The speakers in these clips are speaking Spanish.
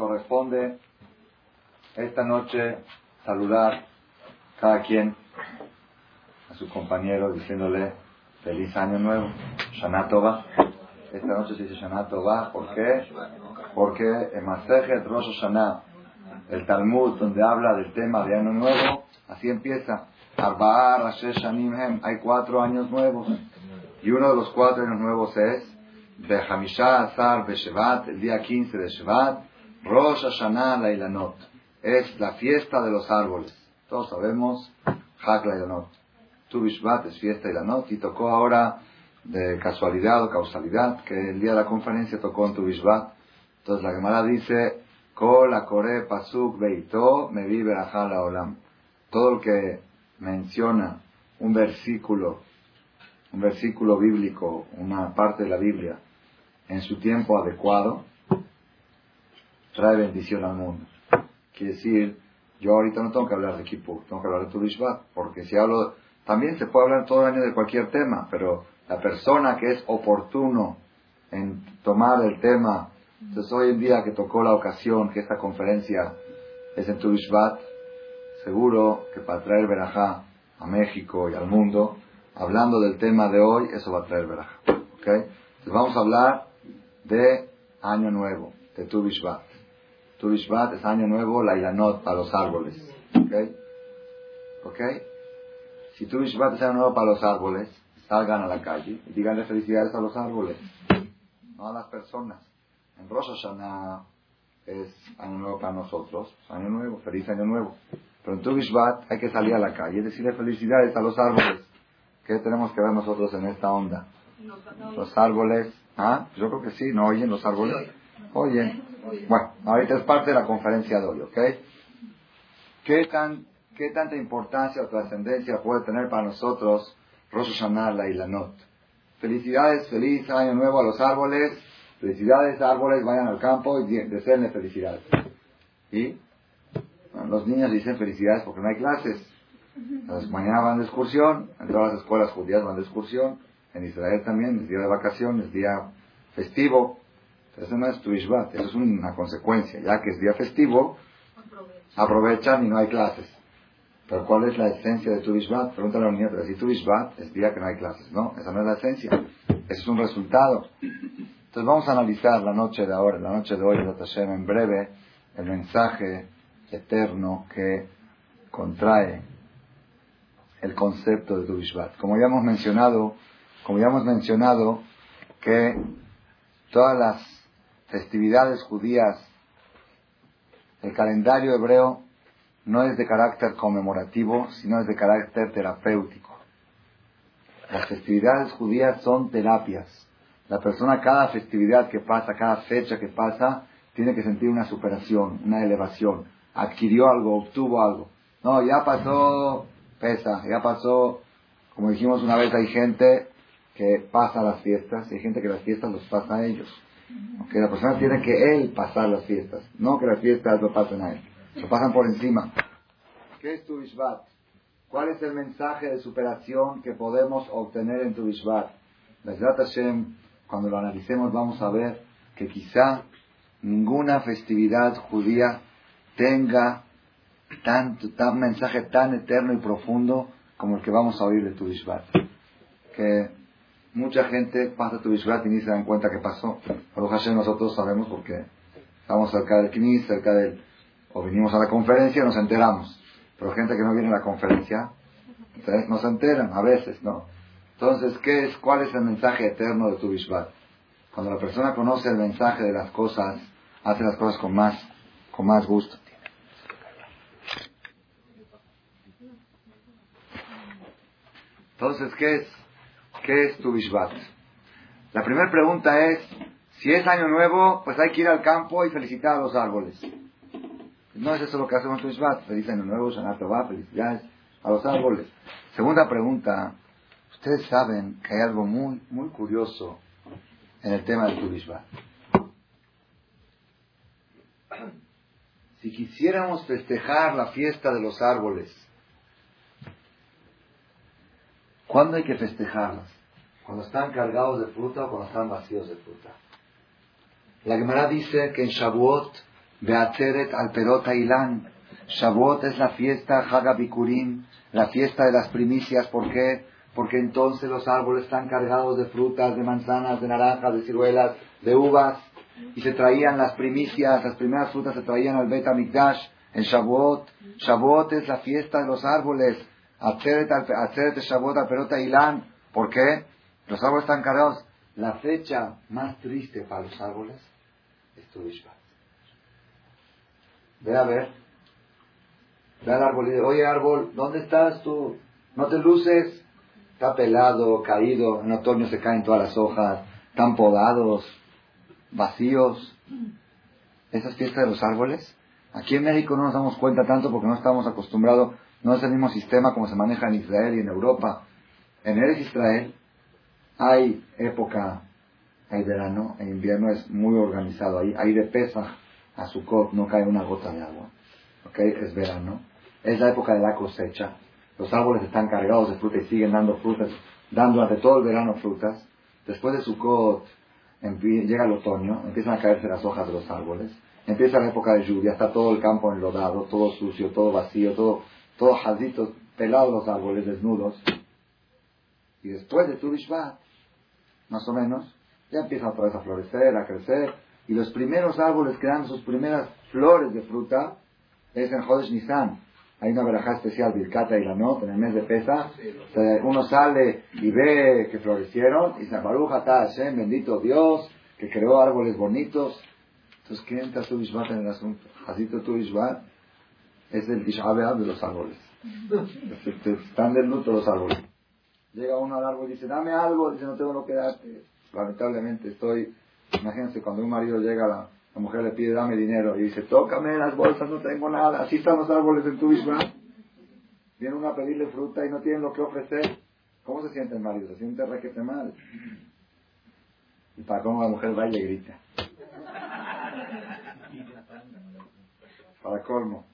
corresponde esta noche saludar cada quien a su compañero diciéndole feliz año nuevo, Shana Tova. Esta noche se dice Shana Tova, ¿por qué? Porque en Masejet Rosh Hashanah, el Talmud donde habla del tema de año nuevo, así empieza. Arba'a Rashesh Shanim Hem, hay cuatro años nuevos. Y uno de los cuatro años nuevos es Behamisha Azar Beshevat, el día 15 de Shevat, Rosh Hashanah Lailanot. Es la fiesta de los árboles. Todos sabemos, Hak Lailanot. Tu Bishvat es fiesta Lailanot. Y tocó ahora, de casualidad o causalidad, que el día de la conferencia tocó en Tu Bishvat. Entonces la Gemara dice, Kol Akore Pasuk Beito me vive la Olam. Todo el que menciona un versículo, un versículo bíblico, una parte de la Biblia, en su tiempo adecuado, trae bendición al mundo. Quiere decir, yo ahorita no tengo que hablar de equipo, tengo que hablar de Turishvat, porque si hablo, también se puede hablar todo el año de cualquier tema, pero la persona que es oportuno en tomar el tema, entonces hoy en día que tocó la ocasión que esta conferencia es en Turishvat, seguro que para traer verajá a México y al mundo, hablando del tema de hoy, eso va a traer verajá. ¿okay? Entonces vamos a hablar de Año Nuevo, de Tu Bishvat. Tu Bishvat es Año Nuevo, la Ilanot para los árboles. ¿Ok? ¿Ok? Si Tu Bishvat es Año Nuevo para los árboles, salgan a la calle y díganle felicidades a los árboles, no a las personas. En Rosh Hashanah es Año Nuevo para nosotros, Año Nuevo, feliz Año Nuevo. Pero en Tu Bishvat hay que salir a la calle y decirle felicidades a los árboles. ¿Qué tenemos que ver nosotros en esta onda? Los árboles ¿Ah? Yo creo que sí, ¿no oyen los árboles? Oyen. Bueno, ahorita es parte de la conferencia de hoy, ¿ok? ¿Qué, tan, qué tanta importancia o trascendencia puede tener para nosotros Rosh Hashanah, la Ilanot? Felicidades, feliz año nuevo a los árboles. Felicidades, árboles, vayan al campo y deseenle felicidades. ¿Y? los niños dicen felicidades porque no hay clases. Entonces, mañana van de excursión, en todas las escuelas judías van de excursión. En Israel también es día de vacaciones, día festivo. Eso no es tu eso es una consecuencia. Ya que es día festivo, aprovechan y no hay clases. Pero ¿cuál es la esencia de tu Ishvat? Pregúntale a la niña, pero si tu Ishvat es día que no hay clases. No, esa no es la esencia. Ese es un resultado. Entonces vamos a analizar la noche de ahora, la noche de hoy, en breve, el mensaje eterno que contrae el concepto de tu Ishvat. Como ya hemos mencionado, como ya hemos mencionado, que todas las festividades judías, el calendario hebreo no es de carácter conmemorativo, sino es de carácter terapéutico. Las festividades judías son terapias. La persona cada festividad que pasa, cada fecha que pasa, tiene que sentir una superación, una elevación. Adquirió algo, obtuvo algo. No, ya pasó pesa, ya pasó, como dijimos una vez, hay gente que pasa las fiestas, y hay gente que las fiestas los pasa a ellos. Que la persona tiene que él pasar las fiestas, no que las fiestas lo pasen a él. Lo pasan por encima. ¿Qué es tu Bishvat? ¿Cuál es el mensaje de superación que podemos obtener en tu Bishvat? Hashem, cuando lo analicemos vamos a ver que quizá ninguna festividad judía tenga tanto, tan mensaje tan eterno y profundo como el que vamos a oír de tu Bishvat. Que mucha gente pasa tu Bishvat y ni se dan cuenta que pasó. Pero Hashem nosotros sabemos porque estamos cerca del Knis, cerca del... o vinimos a la conferencia, nos enteramos. Pero gente que no viene a la conferencia, entonces no se enteran, a veces, ¿no? Entonces, ¿qué es, ¿cuál es el mensaje eterno de tu Bishvat? Cuando la persona conoce el mensaje de las cosas, hace las cosas con más, con más gusto. Entonces, ¿qué es? ¿Qué es tu Bishvat? La primera pregunta es, si es año nuevo, pues hay que ir al campo y felicitar a los árboles. No es eso lo que hacemos tu Bishvat. Feliz año nuevo, Shana Tova, felicidades a los árboles. Segunda pregunta, ustedes saben que hay algo muy, muy curioso en el tema de tu Bishvat. Si quisiéramos festejar la fiesta de los árboles, ¿Cuándo hay que festejarlas? ¿Cuando están cargados de fruta o cuando están vacíos de fruta? La Gemara dice que en Shavuot Beatzeret al Perota Ilán. Shavuot es la fiesta Hagabikurim, la fiesta de las primicias. ¿Por qué? Porque entonces los árboles están cargados de frutas, de manzanas, de naranjas, de ciruelas, de uvas. Y se traían las primicias, las primeras frutas se traían al Bet Mikdash en Shavuot. Shavuot es la fiesta de los árboles. Atzeret Shavuot al Perota Ilán. ¿Por qué? Los árboles están cargados. La fecha más triste para los árboles es tu Ve a ver. Ve al árbol y dice, oye árbol, ¿dónde estás tú? No te luces. Está pelado, caído. En otoño se caen todas las hojas. Están podados, vacíos. Esas fiestas de los árboles. Aquí en México no nos damos cuenta tanto porque no estamos acostumbrados. No es el mismo sistema como se maneja en Israel y en Europa. En Eres Israel hay época, hay verano, en invierno es muy organizado. Ahí hay de pesa a Sukkot no cae una gota de agua. ¿Ok? Es verano. Es la época de la cosecha. Los árboles están cargados de fruta y siguen dando frutas, dando durante todo el verano frutas. Después de Sukkot llega el otoño, empiezan a caerse las hojas de los árboles. Empieza la época de lluvia, está todo el campo enlodado, todo sucio, todo vacío, todo, todo jaldito, pelados los árboles, desnudos. Y después de Tu más o menos, ya empiezan otra vez a florecer, a crecer, y los primeros árboles que dan sus primeras flores de fruta es en Jodesh Nisan. Hay una verajá especial, Birkata y la Not, en el mes de Pesa. Uno sale y ve que florecieron y se Baruja Hashem, bendito Dios, que creó árboles bonitos. Entonces, ¿qué entra tu en el asunto? Jacito tu es el Tisha de los árboles. Están del luto los árboles. Llega uno al árbol y dice, dame algo, dice, no tengo lo que darte. Lamentablemente estoy, imagínense, cuando un marido llega, la, la mujer le pide, dame dinero, y dice, tócame las bolsas, no tengo nada. Así están los árboles en tu Vishwa. Viene uno a pedirle fruta y no tienen lo que ofrecer. ¿Cómo se siente el marido? Se siente requete mal. Y para cómo la mujer va y le grita. Para colmo.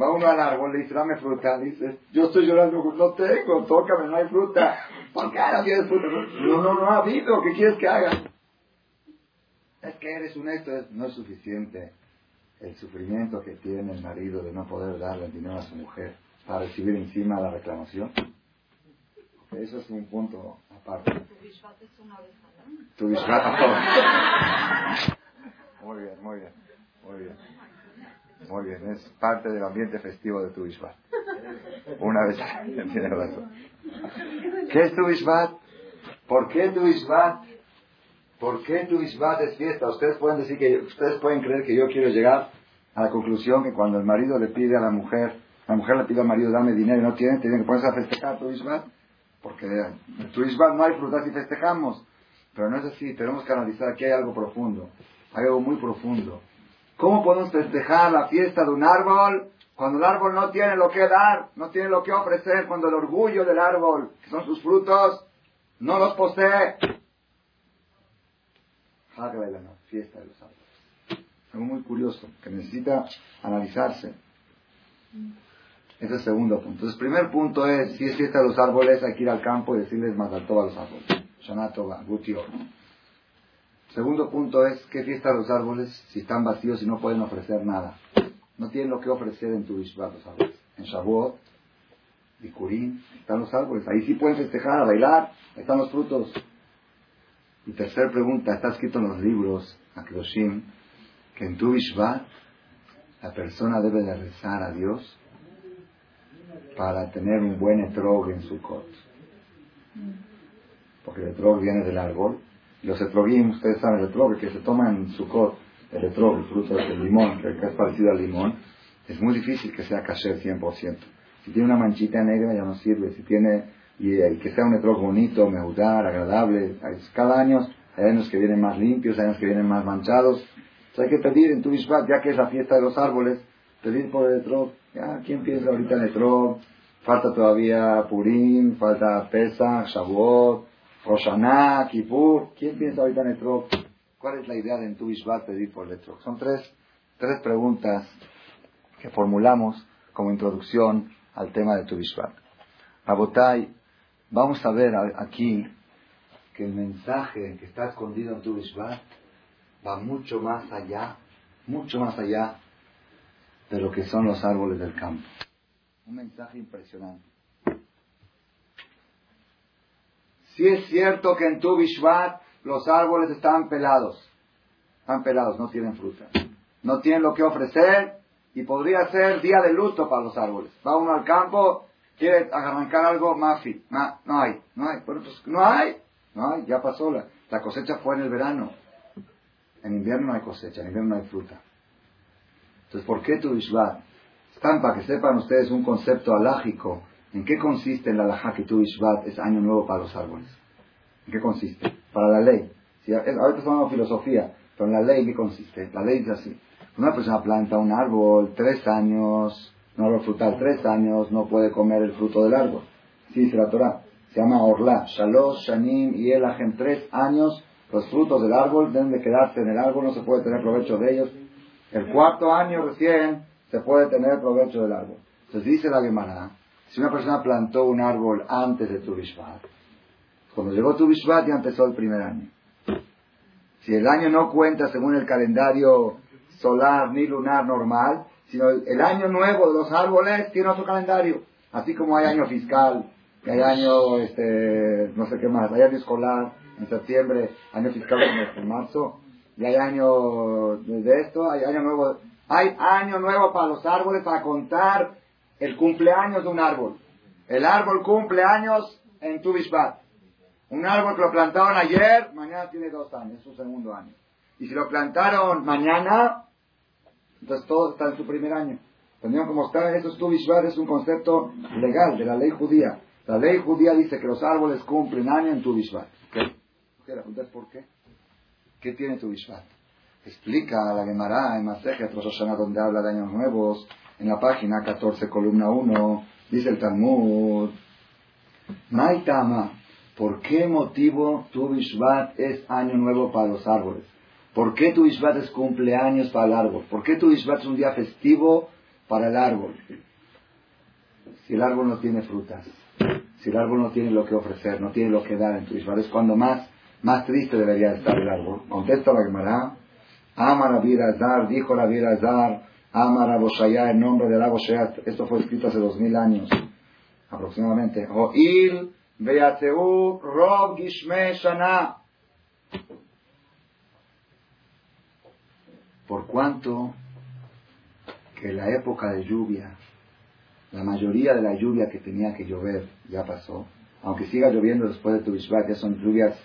Va uno al árbol, le dice, dame fruta. Dice, yo estoy llorando, no tengo, tócame, no hay fruta. ¿Por qué no tienes fruta? No, no, no ha habido, ¿qué quieres que haga? Es que eres honesto, no es suficiente el sufrimiento que tiene el marido de no poder darle el dinero a su mujer para recibir encima la reclamación. Eso es un punto aparte. Tu es Muy bien, muy bien, muy bien. Muy bien, es parte del ambiente festivo de tu Ishvat. Una vez tiene razón. ¿Qué es tu Ishvat? ¿Por qué tu? ¿Por qué tu es fiesta? Ustedes pueden decir que, ustedes pueden creer que yo quiero llegar a la conclusión que cuando el marido le pide a la mujer, la mujer le pide al marido dame dinero y no tiene, tienen que ponerse a festejar tu Ishvat. Porque en tu Ishvat no hay frutas y festejamos. Pero no es así, tenemos que analizar que hay algo profundo. Hay algo muy profundo. ¿Cómo podemos festejar la fiesta de un árbol cuando el árbol no tiene lo que dar, no tiene lo que ofrecer, cuando el orgullo del árbol, que son sus frutos, no los posee? la fiesta de los árboles. Algo muy curioso, que necesita analizarse. Ese es el segundo punto. Entonces, primer punto es, si es fiesta de los árboles, hay que ir al campo y decirles más a todos los árboles. Shanatova, Gutio. Segundo punto es, ¿qué fiesta los árboles si están vacíos y no pueden ofrecer nada? No tienen lo que ofrecer en tu Bishvat los árboles. En Shavuot, Bikurim, están los árboles. Ahí sí pueden festejar, bailar, están los frutos. Y tercera pregunta, está escrito en los libros, Akdoshim, que en tu Bishvat la persona debe de rezar a Dios para tener un buen etrog en su cot. Porque el etrog viene del árbol los etrogim, ustedes saben, el etrog que se toma en Sukkot, el etrog, el fruto del limón, que es parecido al limón, es muy difícil que sea kasher 100%. Si tiene una manchita negra ya no sirve. Si tiene, y, que sea un etrog bonito, mejudar, agradable, cada año hay años que vienen más limpios, hay años que vienen más manchados. Entonces hay que pedir en tu Bishvat, ya que es la fiesta de los árboles, pedir por el etrog. Ya, ¿quién piensa ahorita en etrog? Falta todavía Purim, falta Pesach, Shavuot, Roshaná, Kippur. ¿Quién piensa ahorita en Etrog? ¿Cuál es la idea de en tu pedir por Etrog? Son tres, tres preguntas que formulamos como introducción al tema de tu Bishvat. Rabotai, vamos a ver aquí que el mensaje que está escondido en tu Bishvat va mucho más allá, mucho más allá de lo que son los árboles del campo. Un mensaje impresionante. Si es cierto que en tu Bishvat los árboles están pelados. Están pelados, no tienen fruta. No tienen lo que ofrecer y podría ser día de luto para los árboles. Va uno al campo, quiere arrancar algo, mafi. no hay, no hay. Bueno, pues no hay. No hay, ya pasó. La, la cosecha fue en el verano. En invierno no hay cosecha, en invierno no hay fruta. Entonces, ¿por qué tu Ishvat? Están para que sepan ustedes un concepto alágico. ¿En qué consiste la alajá que tu Ishvat es año nuevo para los árboles? ¿En qué consiste? Para la ley. Si, ahorita estamos filosofía, pero en la ley, ¿qué consiste? La ley dice así. Una persona planta un árbol tres años, no árbol frutal, tres años, no puede comer el fruto del árbol. Sí, dice la Torah. Se llama Orla. Shalosh, Shanim y en Tres años, los frutos del árbol deben de quedarse en el árbol, no se puede tener provecho de ellos el cuarto año recién se puede tener provecho del árbol. Entonces dice la Gemara, si una persona plantó un árbol antes de tu Bishvat, cuando llegó tu Bishvat ya empezó el primer año. Si el año no cuenta según el calendario solar ni lunar normal, sino el, año nuevo de los árboles tiene otro calendario. Así como hay año fiscal, hay año, este, no sé qué más, hay año escolar en septiembre, año fiscal en marzo, y hay año de esto, hay año nuevo. Hay año nuevo para los árboles para contar el cumpleaños de un árbol. El árbol cumple años en tu Un árbol que lo plantaron ayer, mañana tiene dos años, su segundo año. Y si lo plantaron mañana, entonces todo está en su primer año. ¿Entendieron cómo está? Eso es es un concepto legal de la ley judía. La ley judía dice que los árboles cumplen año en tu ¿Qué? ¿Por qué? ¿Qué tiene tu Bishvat? Explica la Gemara en Masejet donde habla de años nuevos, en la página 14, columna 1, dice el Talmud, Maitama, ¿por qué motivo tu Bishvat es año nuevo para los árboles? ¿Por qué tu Bishvat es cumpleaños para el árbol? ¿Por qué tu Bishvat es un día festivo para el árbol? Si el árbol no tiene frutas, si el árbol no tiene lo que ofrecer, no tiene lo que dar en tu Bishvat, es cuando más más triste debería estar el árbol. Contesta la Gemara. Ama la vida Azar, dijo la vida Azar, ama la Boshaya, en nombre de la Boshaya. Esto fue escrito hace dos mil años, aproximadamente. Oil, Beateu, Rob Gishme Shana. Por cuanto que la época de lluvia, la mayoría de la lluvia que tenía que llover ya pasó, aunque siga lloviendo después de tu ya son lluvias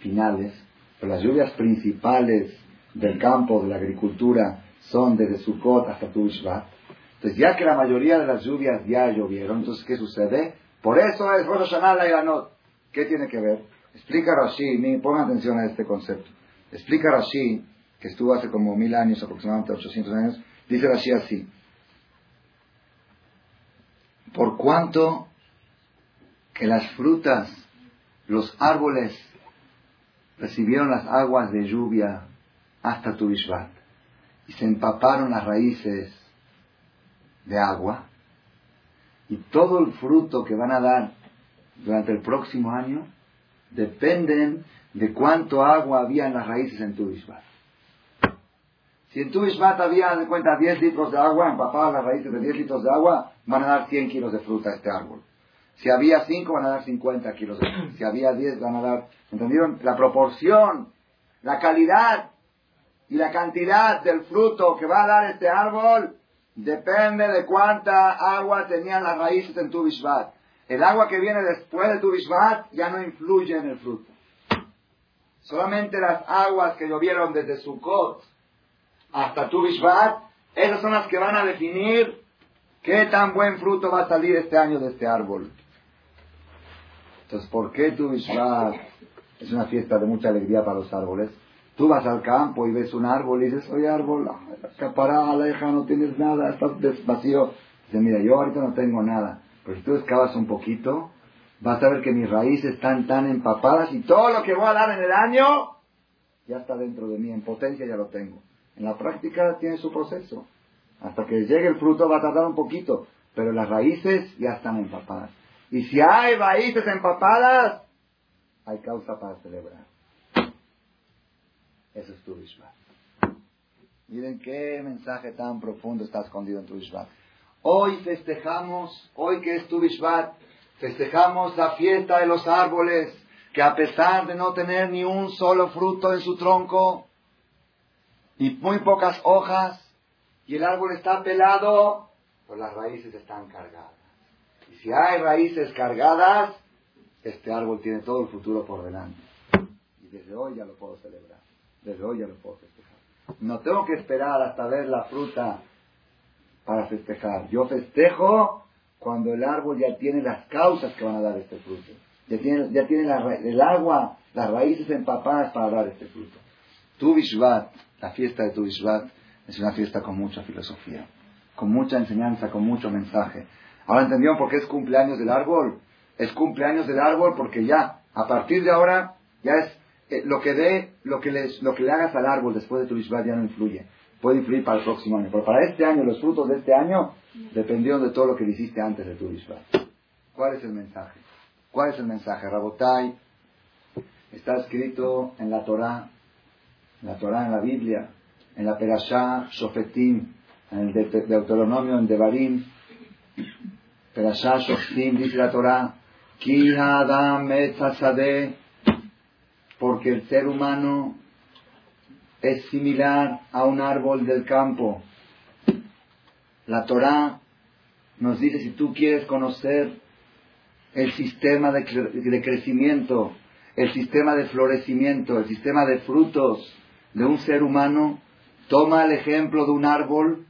finales, pero las lluvias principales del campo, de la agricultura, son desde Sukkot hasta Tu Entonces, ya que la mayoría de las lluvias ya llovieron, entonces, ¿qué sucede? Por eso es Rosh Hashanah y Iranot. ¿Qué tiene que ver? Explica Rashi, pongan atención a este concepto. Explica Rashi, que estuvo hace como mil años, aproximadamente 800 años, dice así. Por cuanto que las frutas, los árboles recibieron las aguas de lluvia hasta tu y se empaparon las raíces de agua y todo el fruto que van a dar durante el próximo año dependen de cuánto agua había en las raíces en tu Si en tu había, de cuenta, 10 litros de agua, empapadas las raíces de 10 litros de agua, van a dar 100 kilos de fruta a este árbol. Si había 5, van a dar 50 kilos de fruta. Si había 10, van a dar ¿Entendieron? La proporción, la calidad y la cantidad del fruto que va a dar este árbol depende de cuánta agua tenían las raíces en tu Bishvat. El agua que viene después de tu Bishvat ya no influye en el fruto. Solamente las aguas que llovieron desde Sukkot hasta tu Bishvat, esas son las que van a definir qué tan buen fruto va a salir este año de este árbol. Entonces, ¿por qué tu Bishvat es una fiesta de mucha alegría para los árboles. Tú vas al campo y ves un árbol y dices, oye árbol, la aleja, no tienes nada, estás vacío. Dice, mira, yo ahorita no tengo nada, pero si tú excavas un poquito, vas a ver que mis raíces están tan empapadas y todo lo que voy a dar en el año ya está dentro de mí, en potencia ya lo tengo. En la práctica tiene su proceso. Hasta que llegue el fruto va a tardar un poquito, pero las raíces ya están empapadas. Y si hay raíces empapadas, hay causa para celebrar. Eso es tu Bishvat. Miren qué mensaje tan profundo está escondido en tu Bishvat. Hoy festejamos, hoy que es tu Bishvat, festejamos la fiesta de los árboles, que a pesar de no tener ni un solo fruto en su tronco, y muy pocas hojas, y el árbol está pelado, pues las raíces están cargadas. Y si hay raíces cargadas, este árbol tiene todo el futuro por delante. Y desde hoy ya lo puedo celebrar. Desde hoy ya lo puedo festejar. No tengo que esperar hasta ver la fruta para festejar. Yo festejo cuando el árbol ya tiene las causas que van a dar este fruto. Ya tiene, el agua, las raíces empapadas para dar este fruto. Tu Bishvat, la fiesta de Tu Bishvat, es una fiesta con mucha filosofía, con mucha enseñanza, con mucho mensaje. Ahora entendieron por qué es cumpleaños del árbol. Es cumpleaños del árbol porque ya, a partir de ahora, ya es eh, lo que dé, lo que, les, lo que le hagas al árbol después de tu Bishvat ya no influye. Puede influir para el próximo año. Pero para este año, los frutos de este año dependieron de todo lo que le hiciste antes de tu Bishvat. ¿Cuál es el mensaje? ¿Cuál es el mensaje? Rabotai está escrito en la Torah, en la Torah, en la Biblia, en la Perashá, Shofetim, en el Deuteronomio, en Devarim, Perashá, Shofetim, dice la Torah, Ki Adam porque el ser humano es similar a un árbol del campo. La Torah nos dice, si tú quieres conocer el sistema de, crecimiento, el sistema de florecimiento, el sistema de frutos de un ser humano, Toma el ejemplo de un árbol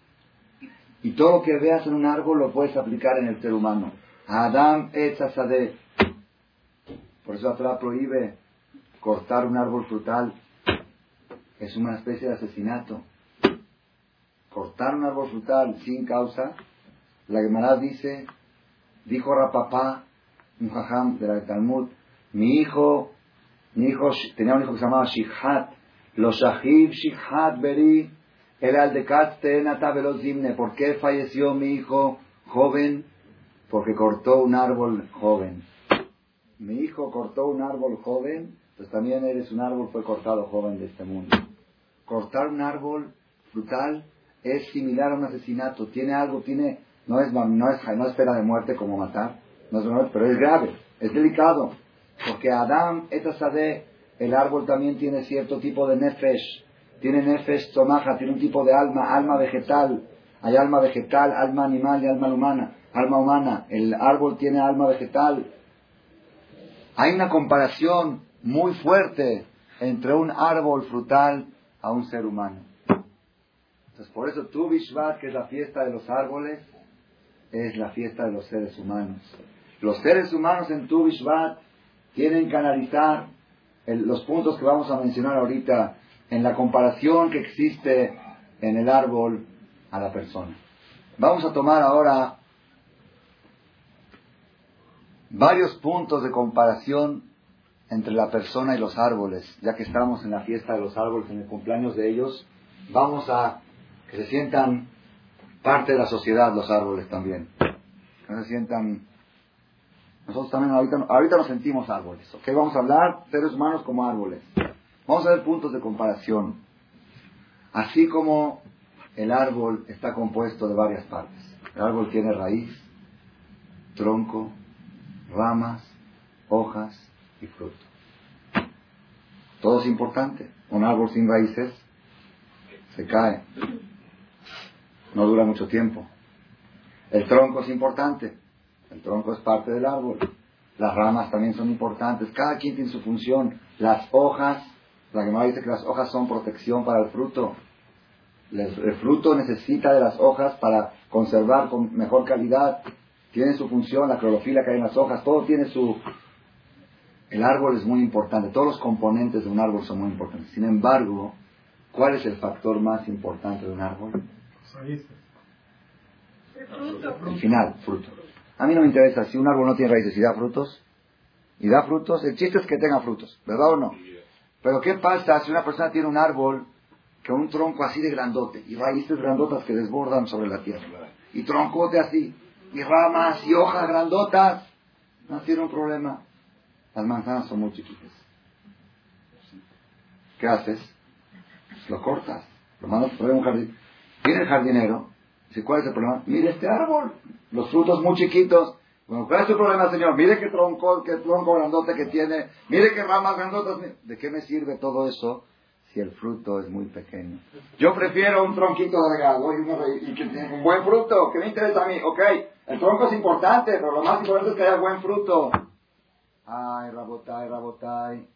y todo lo que veas en un árbol lo puedes aplicar en el ser humano. Adam Etzazadeh. Por eso la prohíbe cortar un árbol frutal. Es una especie de asesinato. Cortar un árbol frutal sin causa. La Gemara dice, dijo Rapapá, un jajam de la Talmud, mi hijo, mi hijo tenía un hijo que se llamaba Shikhat, los Shahib Shikhat Beri, el Aldekat Zimne. ¿Por qué falleció mi hijo joven? Porque cortó un árbol joven. Mi hijo cortó un árbol joven, pues también eres un árbol fue cortado joven de este mundo. Cortar un árbol frutal es similar a un asesinato. Tiene algo, tiene, no es, no es, no es pena de muerte como matar, no es, pero es grave, es delicado. Porque Adam, etasade, el árbol también tiene cierto tipo de nefesh, tiene nefesh tomaja, tiene un tipo de alma, alma vegetal, hay alma vegetal, alma animal y alma humana, alma humana, el árbol tiene alma vegetal. Hay una comparación muy fuerte entre un árbol frutal a un ser humano. Entonces, por eso tu Bishvat, que es la fiesta de los árboles, es la fiesta de los seres humanos. Los seres humanos en tu Bishvat tienen que analizar los puntos que vamos a mencionar ahorita en la comparación que existe en el árbol a la persona. Vamos a tomar ahora varios puntos de comparación entre la persona y los árboles, ya que estamos en la fiesta de los árboles, en el cumpleaños de ellos, vamos a que se sientan parte de la sociedad los árboles también, que se sientan nosotros también ahorita, ahorita nos sentimos árboles, ¿ok? Vamos a hablar seres humanos como árboles. Vamos a ver puntos de comparación. Así como el árbol está compuesto de varias partes. El árbol tiene raíz, tronco, ramas, hojas y fruto. Todo es importante. Un árbol sin raíces se cae. No dura mucho tiempo. El tronco es importante. El tronco es parte del árbol. Las ramas también son importantes. Cada quien tiene su función. Las hojas la Gemara dice que las hojas son protección para el fruto. El fruto necesita de las hojas para conservar con mejor calidad. Tiene su función, la clorofila que hay en las hojas, todo tiene su... El árbol es muy importante, todos los componentes de un árbol son muy importantes. Sin embargo, ¿cuál es el factor más importante de un árbol? El final, fruto. A mí no me interesa si un árbol no tiene raíces y da frutos. Y da frutos, el chiste es que tenga frutos, ¿verdad o no? Pero ¿qué pasa si una persona tiene un árbol con un tronco así de grandote y raíces grandotas que desbordan sobre la tierra? Y troncote así, y ramas y hojas grandotas. No tiene un problema. Las manzanas son muy chiquitas. ¿Qué haces? Lo cortas. Lo mando a un jardín. Viene el jardinero, dice, ¿cuál es el problema? Mire este árbol, los frutos muy chiquitos. Bueno, ¿cuál es su problema, señor? Mire qué tronco, qué tronco grandote que tiene, mire qué ramas grandotas. ¿De qué me sirve todo eso si el fruto es muy pequeño? Yo prefiero un tronquito delgado y, y que tenga un buen fruto, que me interesa a mí. Ok, el tronco es importante, pero lo más importante es que haya buen fruto. Ay, Rabotai, Rabotai.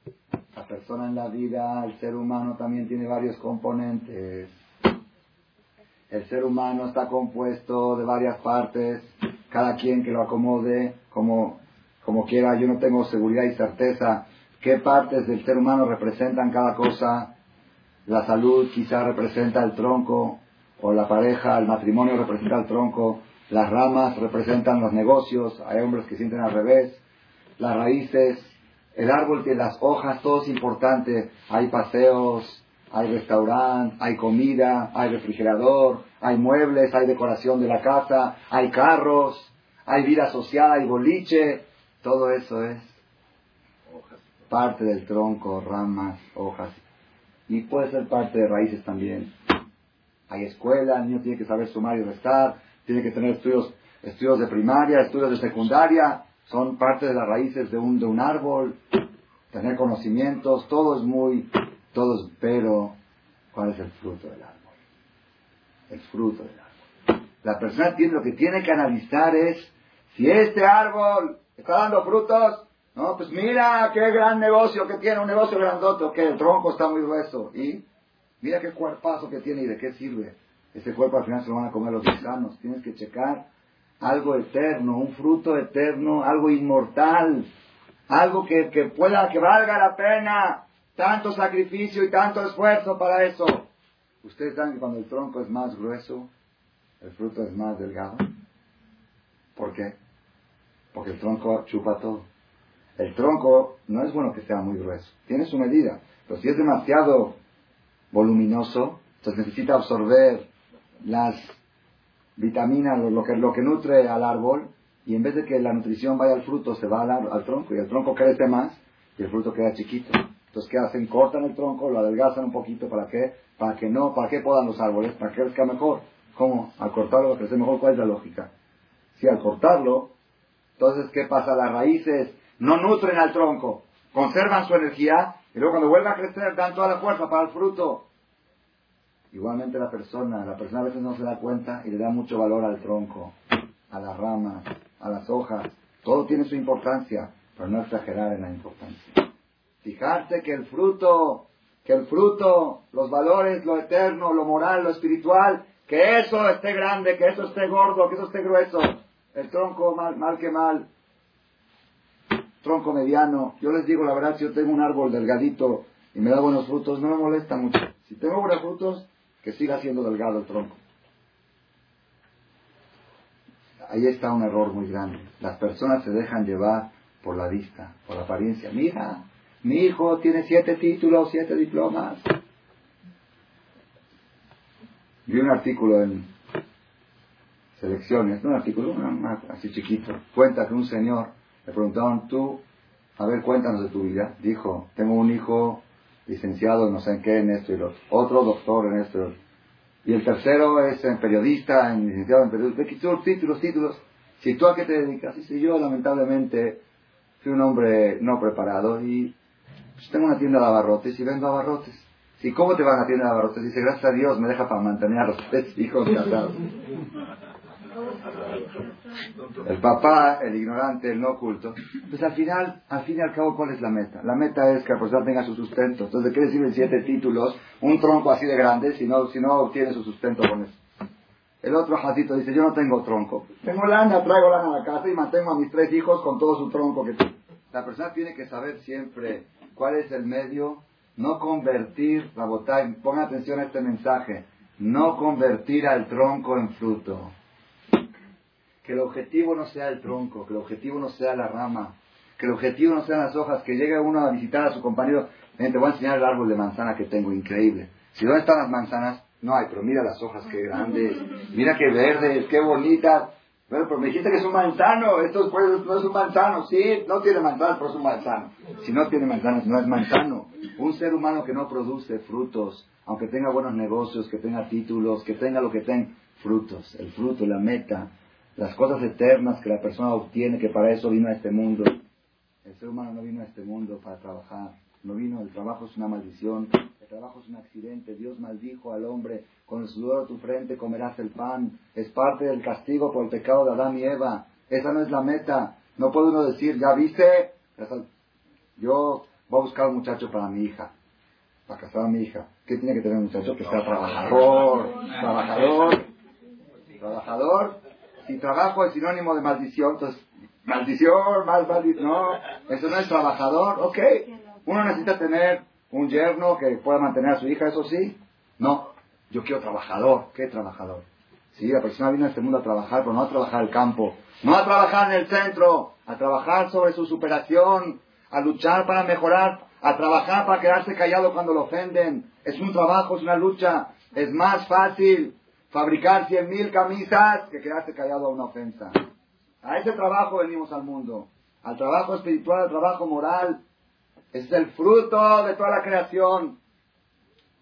La persona en la vida, el ser humano también tiene varios componentes. El ser humano está compuesto de varias partes, cada quien que lo acomode como, como quiera. Yo no tengo seguridad y certeza qué partes del ser humano representan cada cosa. La salud quizá representa el tronco, o la pareja, el matrimonio representa el tronco, las ramas representan los negocios, hay hombres que sienten al revés, las raíces, el árbol tiene las hojas, todo es importante, hay paseos, hay restaurante, hay comida, hay refrigerador, hay muebles, hay decoración de la casa, hay carros, hay vida social, hay boliche. Todo eso es parte del tronco, ramas, hojas. Y puede ser parte de raíces también. Hay escuela, el niño tiene que saber sumar y restar, tiene que tener estudios, estudios de primaria, estudios de secundaria, son parte de las raíces de un, de un árbol, tener conocimientos, todo es muy todos, pero ¿cuál es el fruto del árbol? El fruto del árbol. La persona tiene, lo que tiene que analizar es si este árbol está dando frutos, no, pues mira qué gran negocio que tiene, un negocio grandote, que el tronco está muy grueso y mira qué cuerpazo que tiene y de qué sirve. Ese cuerpo al final se lo van a comer los gusanos. Tienes que checar algo eterno, un fruto eterno, algo inmortal, algo que, que pueda, que valga la pena tanto sacrificio y tanto esfuerzo para eso. Ustedes saben que cuando el tronco es más grueso, el fruto es más delgado. ¿Por qué? Porque el tronco chupa todo. El tronco no es bueno que sea muy grueso, tiene su medida, pero si es demasiado voluminoso, entonces necesita absorber las vitaminas, lo, que, lo que nutre al árbol, y en vez de que la nutrición vaya al fruto, se va al, tronco, y el tronco crece más, y el fruto queda chiquito. Entonces, ¿qué hacen? Cortan el tronco, lo adelgazan un poquito, ¿para qué? Para que no, ¿para qué podan los árboles? Para que crezca mejor. ¿Cómo? Al cortarlo va a crecer mejor, ¿cuál es la lógica? Si al cortarlo, entonces, ¿qué pasa? Las raíces no nutren al tronco, conservan su energía, y luego cuando vuelva a crecer dan toda la fuerza para el fruto. Igualmente la persona, la persona a veces no se da cuenta y le da mucho valor al tronco, a las ramas, a las hojas. Todo tiene su importancia, pero no exagerar en la importancia. Fijarse que el fruto, que el fruto, los valores, lo eterno, lo moral, lo espiritual, que eso esté grande, que eso esté gordo, que eso esté grueso. El tronco mal, mal que mal. Tronco mediano. Yo les digo la verdad, si yo tengo un árbol delgadito y me da buenos frutos, no me molesta mucho. Si tengo buenos frutos, que siga siendo delgado el tronco. Ahí está un error muy grande. Las personas se dejan llevar por la vista, por la apariencia. Mira, mi hijo tiene siete títulos, siete diplomas. Vi un artículo en Selecciones, un artículo así chiquito. Cuenta que un señor le preguntaron, tú, a ver, cuéntanos de tu vida. Dijo, tengo un hijo licenciado no sé en qué, en esto y lo otro, doctor en esto y el tercero es en periodista, en licenciado en periodismo. Títulos, títulos. Si tú a qué te dedicas, dice yo lamentablemente fui un hombre no preparado y pues tengo una tienda de abarrotes y vendo abarrotes. ¿Y cómo te van a tienda de abarrotes? Dice, gracias a Dios me deja para mantener a los tres hijos casados. El papá, el ignorante, el no oculto. Pues al final, al fin y al cabo, ¿cuál es la meta? La meta es que la persona tenga su sustento. Entonces, ¿de qué sirven siete títulos? Un tronco así de grande si no, si no obtiene su sustento con eso. El otro jatito dice, yo no tengo tronco. Tengo lana, traigo lana a la casa y mantengo a mis tres hijos con todo su tronco que La persona tiene que saber siempre ¿Cuál es el medio? No convertir, Rabotay, ponga atención a este mensaje, no convertir al tronco en fruto. Que el objetivo no sea el tronco, que el objetivo no sea la rama, que el objetivo no sean las hojas, que llegue uno a visitar a su compañero, te voy a enseñar el árbol de manzana que tengo, increíble. Si dónde están las manzanas, no hay, pero mira las hojas, qué grandes, mira qué verdes, qué bonitas. Bueno, pero me dijiste que es un manzano. Esto pues, no es un manzano. Sí, no tiene manzanas, pero es un manzano. Si no tiene manzanas, no es manzano. Un ser humano que no produce frutos, aunque tenga buenos negocios, que tenga títulos, que tenga lo que tenga, frutos. El fruto, la meta, las cosas eternas que la persona obtiene, que para eso vino a este mundo. El ser humano no vino a este mundo para trabajar. No vino, el trabajo es una maldición, el trabajo es un accidente. Dios maldijo al hombre, con el sudor de tu frente comerás el pan. Es parte del castigo por el pecado de Adán y Eva. Esa no es la meta. No puede uno decir, ya viste, yo voy a buscar un muchacho para mi hija, para casar a mi hija. ¿Qué tiene que tener un muchacho? Que sea trabajador, trabajador, trabajador. Si trabajo es sinónimo de maldición, entonces, maldición, mal, maldición, no, eso no es trabajador, ok. Uno necesita tener un yerno que pueda mantener a su hija, eso sí. No, yo quiero trabajador. ¿Qué trabajador? Sí, la persona vino a este mundo a trabajar, pero no a trabajar el campo, no a trabajar en el centro, a trabajar sobre su superación, a luchar para mejorar, a trabajar para quedarse callado cuando lo ofenden. Es un trabajo, es una lucha. Es más fácil fabricar cien mil camisas que quedarse callado a una ofensa. A ese trabajo venimos al mundo. Al trabajo espiritual, al trabajo moral, es el fruto de toda la creación.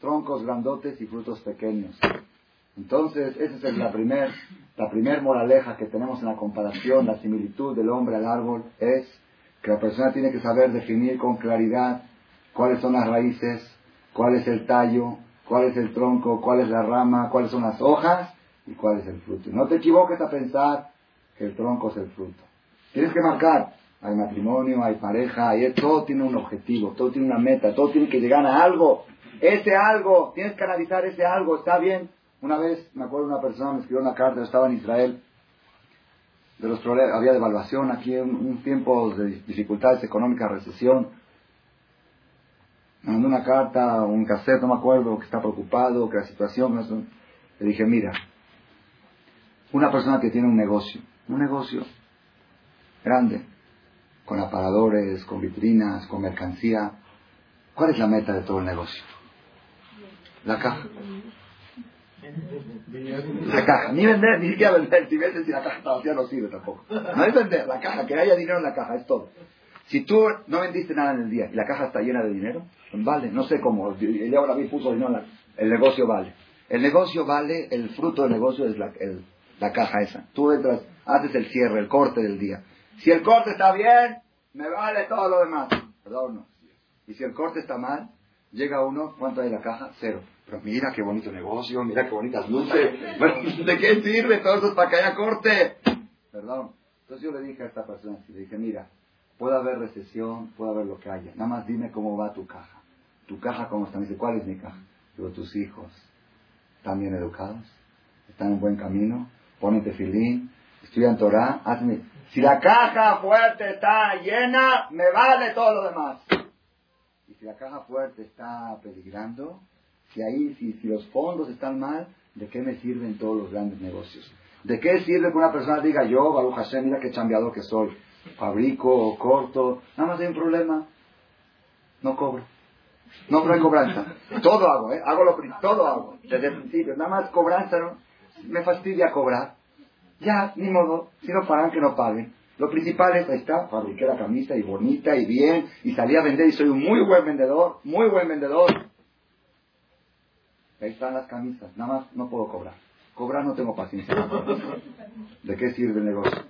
Troncos grandotes y frutos pequeños. Entonces, esa es la primer, la primer moraleja que tenemos en la comparación, la similitud del hombre al árbol, es que la persona tiene que saber definir con claridad cuáles son las raíces, cuál es el tallo, cuál es el tronco, cuál es la rama, cuáles son las hojas y cuál es el fruto. No te equivoques a pensar que el tronco es el fruto. Tienes que marcar hay matrimonio, hay pareja, hay, todo tiene un objetivo, todo tiene una meta, todo tiene que llegar a algo. Ese algo, tienes que analizar ese algo, ¿está bien? Una vez, me acuerdo, una persona me escribió una carta, yo estaba en Israel, de los problemas, había devaluación aquí, un, un tiempo de dificultades económicas, recesión. Mandó una carta, un cassette, no me acuerdo, que está preocupado, que la situación, le dije, mira, una persona que tiene un negocio, un negocio grande, con aparadores, con vitrinas, con mercancía. ¿Cuál es la meta de todo el negocio? La caja. La caja. Ni vender, ni siquiera vender. Si vendes si la caja está vacía no sirve tampoco. No es vender, la caja, que haya dinero en la caja, es todo. Si tú no vendiste nada en el día y la caja está llena de dinero, vale, no sé cómo. El ahora vi puso dinero, el negocio vale. El negocio vale, el fruto del negocio es la, la caja esa. Tú entras, haces el cierre, el corte del día. Si el corte está bien, me vale todo lo demás. ¿Verdad o no? Y si el corte está mal, llega uno, ¿cuánto hay en la caja? Cero. Pero mira qué bonito negocio, mira qué bonitas luces. ¿de qué sirve todo eso para que haya corte? Perdón. Entonces yo le dije a esta persona, le dije, mira, puede haber recesión, puede haber lo que haya. Nada más dime cómo va tu caja. ¿Tu caja cómo está? Dice, ¿cuál es mi caja? Digo, tus hijos, ¿están bien educados? ¿Están en buen camino? Pónete filín, estudian Torah, hazme si la caja fuerte está llena, me vale todo lo demás. Y si la caja fuerte está peligrando, si ahí, si, si los fondos están mal, ¿de qué me sirven todos los grandes negocios? ¿De qué sirve que una persona diga yo, Baruch Hashem, mira qué chambeador que soy, fabrico o corto? Nada más hay un problema, no cobro. No, no hay cobranza. Todo hago, ¿eh? Hago lo todo hago, desde el principio. Nada más cobranza, ¿no? Me fastidia cobrar. Ya, ni modo, si no pagan, que no paguen. Lo principal es, ahí está, fabriqué la camisa y bonita y bien, y salí a vender y soy un muy buen vendedor, muy buen vendedor. Ahí están las camisas, nada más no puedo cobrar. Cobrar no tengo paciencia. ¿De qué sirve el negocio?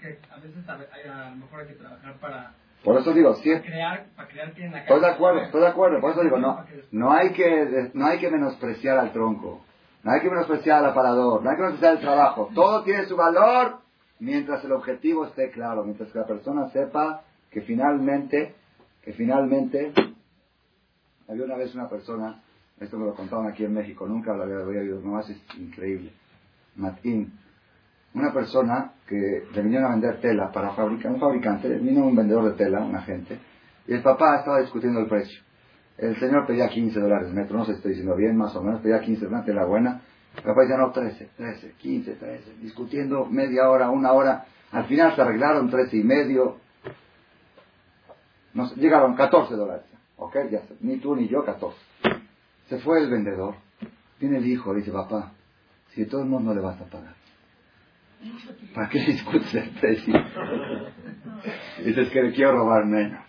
Que a veces hay, a lo mejor hay que trabajar para por eso digo, sí. Para crear, para crear en la Estoy de acuerdo, estoy de acuerdo. Por eso digo, no, no hay que, no hay que menospreciar al tronco. No hay que menospreciar al aparador, no hay que menospreciar el trabajo. Todo tiene su valor mientras el objetivo esté claro, mientras que la persona sepa que finalmente, que finalmente, había una vez una persona, esto me lo contaban aquí en México, nunca lo había, oído, nomás es increíble, Matín, una persona que le vinieron a vender tela para fabricar, un fabricante, vino un vendedor de tela, un agente, y el papá estaba discutiendo el precio. El señor pedía 15 dólares metro, no sé si estoy diciendo bien, más o menos, pedía 15 dólares, la buena. El papá decía, no, 13, 13, 15, 13. Discutiendo media hora, una hora. Al final se arreglaron 13 y medio. Llegaron 14 dólares. ¿Ok? Ya, ni tú ni yo, 14. Se fue el vendedor. Viene el hijo, dice, papá, si de todos modos no le vas a pagar. ¿Para qué discutes el precio? Dices que le quiero robar menos.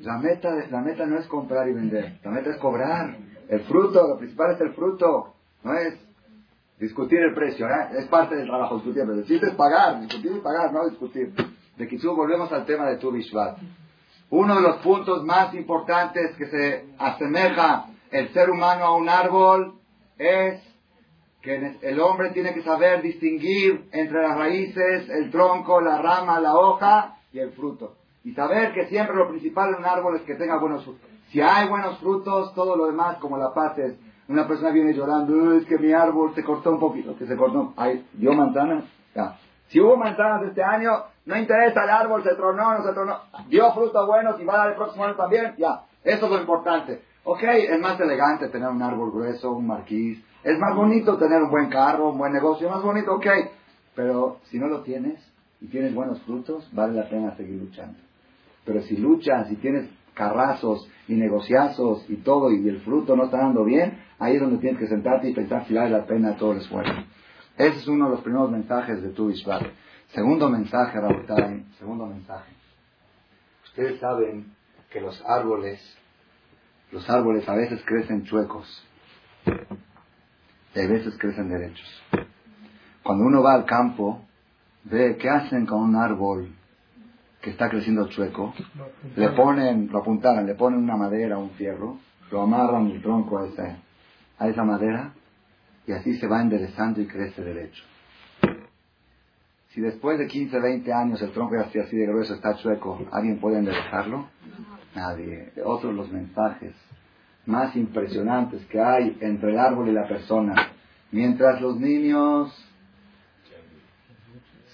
La meta, la meta no es comprar y vender, la meta es cobrar. El fruto, lo principal es el fruto, no es discutir el precio, ¿eh? es parte del trabajo discutir, pero el es pagar, discutir y pagar, no discutir. De Kitsu volvemos al tema de tu Bishvat. Uno de los puntos más importantes que se asemeja el ser humano a un árbol es que el hombre tiene que saber distinguir entre las raíces, el tronco, la rama, la hoja y el fruto. Y saber que siempre lo principal en un árbol es que tenga buenos frutos. Si hay buenos frutos, todo lo demás, como la paz es, una persona viene llorando, es que mi árbol se cortó un poquito, que se cortó, hay, dio manzanas, ya. Si hubo manzanas este año, no interesa el árbol, se tronó, no se tronó, dio frutos buenos y va a dar el próximo año también, ya. Eso es lo importante. Ok, es más elegante tener un árbol grueso, un marquís, es más bonito tener un buen carro, un buen negocio, más bonito, ok. Pero si no lo tienes y tienes buenos frutos, vale la pena seguir luchando. Pero si luchas y tienes carrazos y negociazos y todo y el fruto no está dando bien, ahí es donde tienes que sentarte y pensar si vale la pena todo el esfuerzo. Ese es uno de los primeros mensajes de tu Ishvat. Segundo mensaje, Rabotai, segundo mensaje. Ustedes saben que los árboles, los árboles a veces crecen chuecos, y a veces crecen derechos. Cuando uno va al campo, ve qué hacen con un árbol que está creciendo chueco, le ponen, lo apuntaran, le ponen una madera, un fierro, lo amarran el tronco a esa, a esa madera y así se va enderezando y crece derecho. Si después de 15, 20 años el tronco ya así de grueso está chueco, ¿alguien puede enderezarlo? Nadie. Otros los mensajes más impresionantes que hay entre el árbol y la persona. Mientras los niños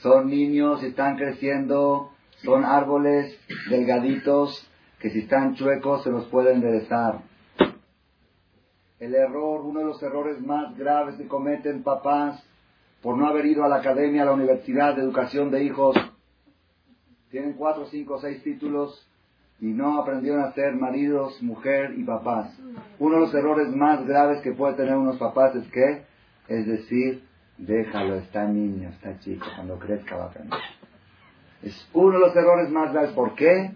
son niños y están creciendo, son árboles delgaditos que si están chuecos se los puede enderezar. El error, uno de los errores más graves que cometen papás por no haber ido a la academia, a la universidad de educación de hijos, tienen cuatro, cinco, seis títulos y no aprendieron a ser maridos, mujer y papás. Uno de los errores más graves que puede tener unos papás es que, es decir, déjalo, está niño, está chico, cuando crezca va a aprender. Es uno de los errores más graves. ¿Por qué?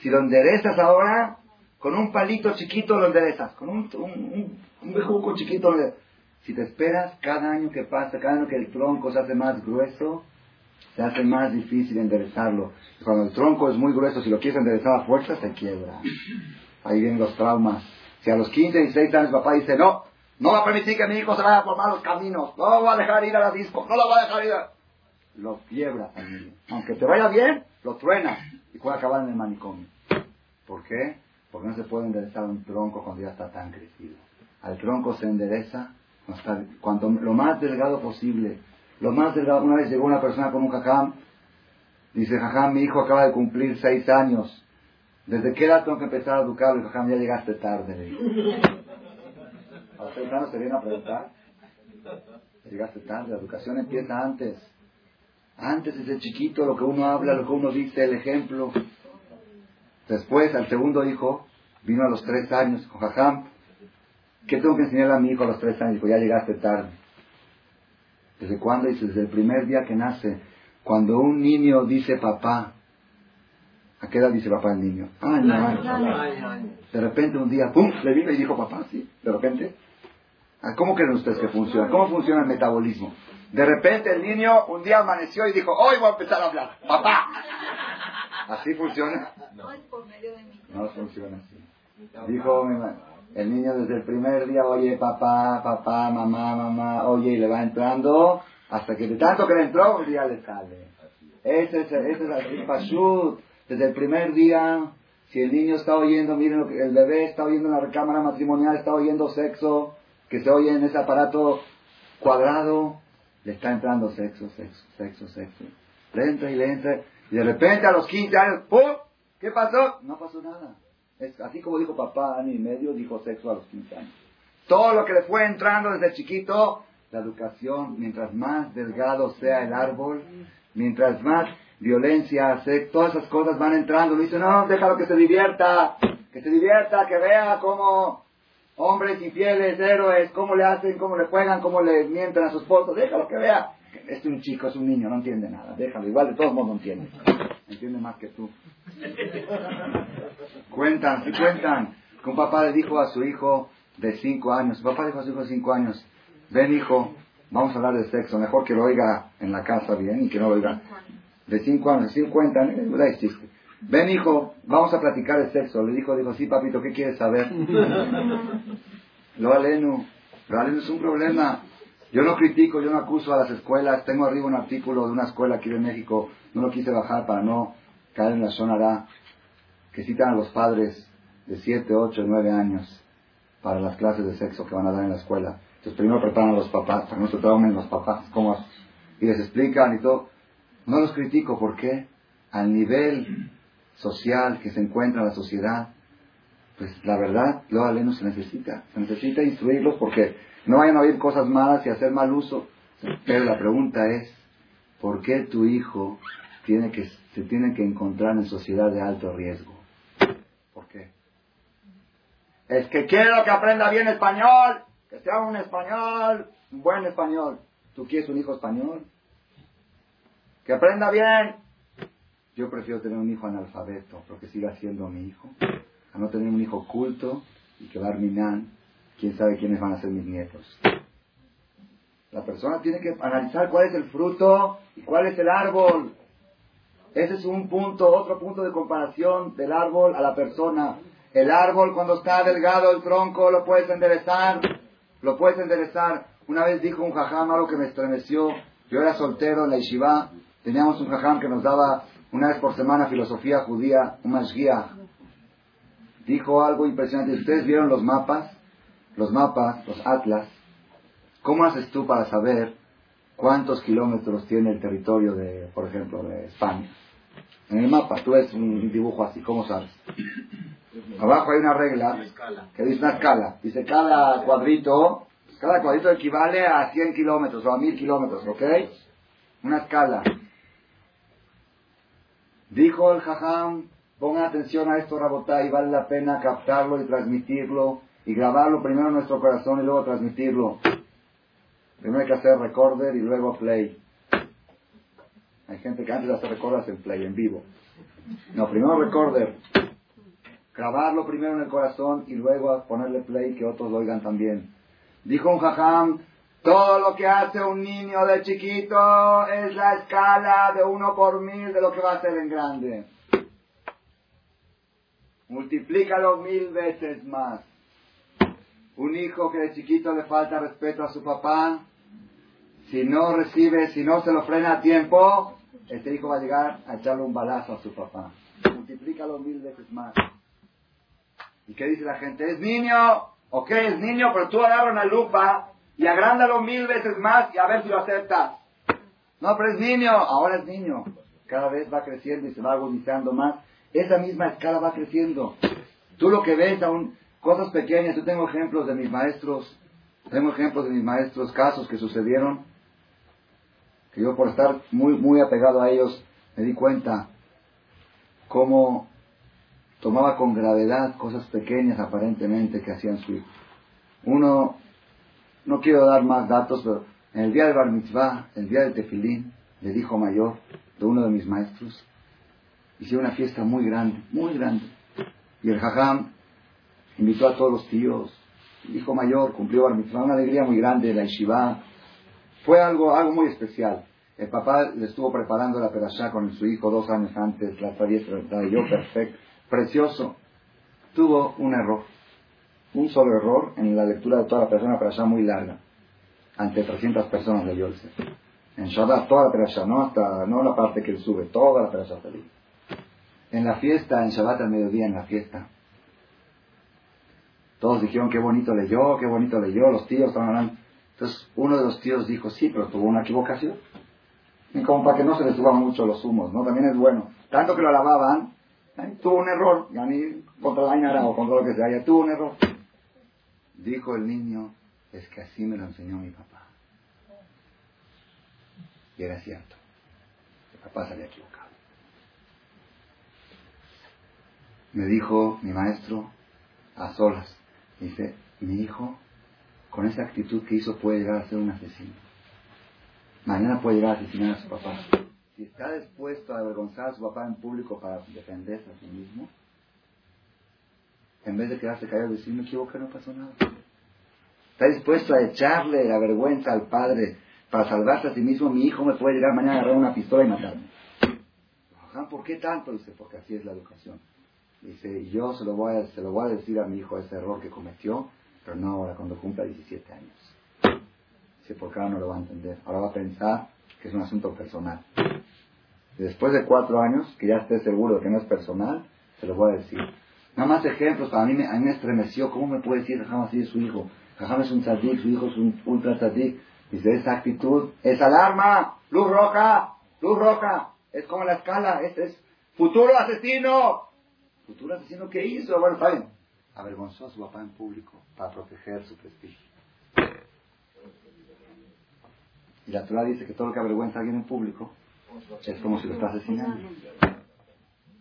Si lo enderezas ahora, con un palito chiquito lo enderezas, con un, un, un, bejuco chiquito Si te esperas, cada año que pasa, cada año que el tronco se hace más grueso, se hace más difícil enderezarlo. cuando el tronco es muy grueso, si lo quieres enderezar a fuerza, se quiebra. Ahí vienen los traumas. Si a los 15, 16 años papá dice, no, no va a permitir que mi hijo se vaya por malos caminos, no lo va a dejar ir a la disco, no lo va a dejar ir a lo quiebra niño. Aunque te vaya bien, lo truena y puede acabar en el manicomio. ¿Por qué? Porque no se puede enderezar un tronco cuando ya está tan crecido. Al tronco se endereza cuanto lo más delgado posible. Lo más delgado. Una vez llegó una persona con un jajam. Dice, jajam, mi hijo acaba de cumplir seis años. ¿Desde qué edad tengo que empezar a educarlo? Y jajam, ya llegaste tarde. A los seis años se viene a preguntar. Llegaste tarde. La educación empieza antes. Antes desde chiquito lo que uno habla, lo que uno dice, el ejemplo. Después, al segundo hijo, vino a los tres años, con Jajam, ¿qué tengo que enseñarle a mi hijo a los tres años? Dijo, ya llegaste tarde. ¿Desde cuándo? Dice, desde el primer día que nace. Cuando un niño dice papá, ¿a qué edad dice papá el niño? De repente un día, ¡pum! Le vino y dijo papá, sí, de repente. Ah, ¿Cómo creen ustedes que funciona? ¿Cómo funciona el metabolismo? De repente el niño un día amaneció y dijo, hoy voy a empezar a hablar, papá. ¿Así funciona? No, no funciona así. Dijo el niño desde el primer día, oye papá, papá, mamá, mamá, oye, y le va entrando, hasta que de tanto que le entró, un día le sale. Ese es, ese es el pashut. Desde el primer día, si el niño está oyendo, miren lo que el bebé está oyendo en la recámara matrimonial, está oyendo sexo, que se oye en ese aparato cuadrado, le está entrando sexo, sexo, sexo, sexo. Le entra y le entra. Y de repente a los 15 años, ¡pum! ¿Qué pasó? No pasó nada. Es así como dijo papá, año y medio, dijo sexo a los 15 años. Todo lo que le fue entrando desde chiquito, la educación, mientras más delgado sea el árbol, mientras más violencia, sexo, todas esas cosas van entrando. Dice, no, déjalo que se divierta, que se divierta, que vea cómo Hombres infieles, héroes, cómo le hacen, cómo le juegan, cómo le mienten a su esposo. Déjalo que vea. Es un chico, es un niño, no entiende nada. Déjalo. Igual de todos modos no entiende. Entiende más que tú. Cuentan, sí cuentan. Que un papá le dijo a su hijo de cinco años, su papá dijo a su hijo de cinco años, ven hijo, vamos a hablar de sexo, mejor que lo oiga en la casa bien y que no lo oiga. De cinco años, sí cuentan, es verdad existe. Ven hijo, vamos a platicar de sexo. Le dijo, dijo, sí papito, ¿qué quieres saber? lo aleno, lo aleno es un problema. Yo no critico, yo no acuso a las escuelas. Tengo arriba un artículo de una escuela aquí en México, no lo quise bajar para no caer en la zona que citan a los padres de 7, 8, 9 años para las clases de sexo que van a dar en la escuela. Entonces primero preparan a los papás, para que no se traumen los papás, cómo, y les explican y todo. No los critico, ¿por qué? Al nivel social que se encuentra la sociedad, pues la verdad, lo aleno se necesita. Se necesita instruirlos porque no vayan a oír cosas malas y hacer mal uso. Pero la pregunta es, ¿por qué tu hijo tiene que, se tiene que encontrar en sociedad de alto riesgo? Es que quiero que aprenda bien español, que sea un español, un buen español. ¿Tú quieres un hijo español? Que aprenda bien. Yo prefiero tener un hijo analfabeto, pero que siga siendo mi hijo, a no tener un hijo culto y que va a quién sabe quiénes van a ser mis nietos. La persona tiene que analizar cuál es el fruto y cuál es el árbol. Ese es un punto, otro punto de comparación del árbol a la persona. El árbol cuando está delgado el tronco lo puedes enderezar, lo puedes enderezar. Una vez dijo un jajam algo que me estremeció. Yo era soltero en la yeshiva, teníamos un jajam que nos daba una vez por semana filosofía judía, un mashgiach. Dijo algo impresionante. ¿Ustedes vieron los mapas? Los mapas, los atlas. ¿Cómo haces tú para saber cuántos kilómetros tiene el territorio de, por ejemplo, de España? En el mapa, tú ves un dibujo así, ¿cómo sabes? Abajo hay una regla que dice una escala. Dice cada cuadrito, cada cuadrito equivale a 100 kilómetros o a 1000 kilómetros, ¿ok? Una escala. Dijo el jajam, pongan atención a esto, y vale la pena captarlo y transmitirlo y grabarlo primero en nuestro corazón y luego transmitirlo. Primero hay que hacer recorder y luego play. Hay gente que antes hace recorder en play, en vivo. No, primero recorder grabarlo primero en el corazón y luego ponerle play que otros lo oigan también. Dijo un jajam, todo lo que hace un niño de chiquito es la escala de uno por mil de lo que va a hacer en grande. Multiplícalo mil veces más. Un hijo que de chiquito le falta respeto a su papá, si no recibe, si no se lo frena a tiempo, este hijo va a llegar a echarle un balazo a su papá. Multiplícalo mil veces más. ¿Y qué dice la gente? Es niño, ok, es niño, pero tú agarra una lupa y agrándalo mil veces más y a ver si lo aceptas. No, pero es niño, ahora es niño. Cada vez va creciendo y se va agudizando más. Esa misma escala va creciendo. Tú lo que ves aún, cosas pequeñas, yo tengo ejemplos de mis maestros, tengo ejemplos de mis maestros, casos que sucedieron, que yo por estar muy, muy apegado a ellos, me di cuenta cómo tomaba con gravedad cosas pequeñas aparentemente que hacían su hijo. Uno, no quiero dar más datos, pero en el día de Bar Mitzvah, el día del Tefilín, le dijo mayor de uno de mis maestros, hicieron una fiesta muy grande, muy grande. Y el Jajam invitó a todos los tíos. El hijo mayor cumplió Bar Mitzvah, una alegría muy grande, la Yeshiva. Fue algo, algo muy especial. El papá le estuvo preparando la perashá con su hijo dos años antes, la traía yo perfecto precioso, tuvo un error, un solo error en la lectura de toda la persona, pero ya muy larga, ante 300 personas leyó el En Shabbat, toda la perashá, no, hasta, no la parte que él sube, toda la perashá feliz. En la fiesta, en Shabbat al mediodía, en la fiesta, todos dijeron qué bonito leyó, qué bonito leyó, los tíos estaban hablando. Entonces uno de los tíos dijo, sí, pero tuvo una equivocación. Y como para que no se le suban mucho los humos, ¿no? También es bueno. Tanto que lo alababan, tuvo un error, ya ni contra la Ainara o contra lo que sea, ya tuvo un error. Dijo el niño, es que así me lo enseñó mi papá. Y era cierto. El papá se había equivocado. Me dijo mi maestro a solas, dice, mi hijo, con esa actitud que hizo, puede llegar a ser un asesino. Mañana puede llegar a asesinar a su papá. Si está dispuesto a avergonzar a su papá en público para defenderse a sí mismo, en vez de quedarse callado y decir, me equivoqué, no pasó nada. Está dispuesto a echarle la vergüenza al padre para salvarse a sí mismo, mi hijo me puede llegar mañana a agarrar una pistola y matarme. ¿Por qué tanto? Dice, porque así es la educación. Dice, yo se lo, voy a, se lo voy a decir a mi hijo ese error que cometió, pero no ahora, cuando cumpla 17 años. Dice, porque ahora no lo va a entender. Ahora va a pensar que es un asunto personal. Después de cuatro años, que ya esté seguro de que no es personal, se lo voy a decir. Nada más ejemplos, a mí me, a mí me estremeció. ¿Cómo me puede decir Jajam así de su hijo? Jajam es un tzadik, su hijo es un ultra tzadik. Dice, esa actitud es alarma, luz roja, luz roja. Es como la escala, este es futuro asesino. ¿Futuro asesino qué hizo? Bueno, saben, avergonzó a su papá en público para proteger su prestigio. Y la Torah dice que todo lo que avergüenza a alguien en público es como si lo está asesinando.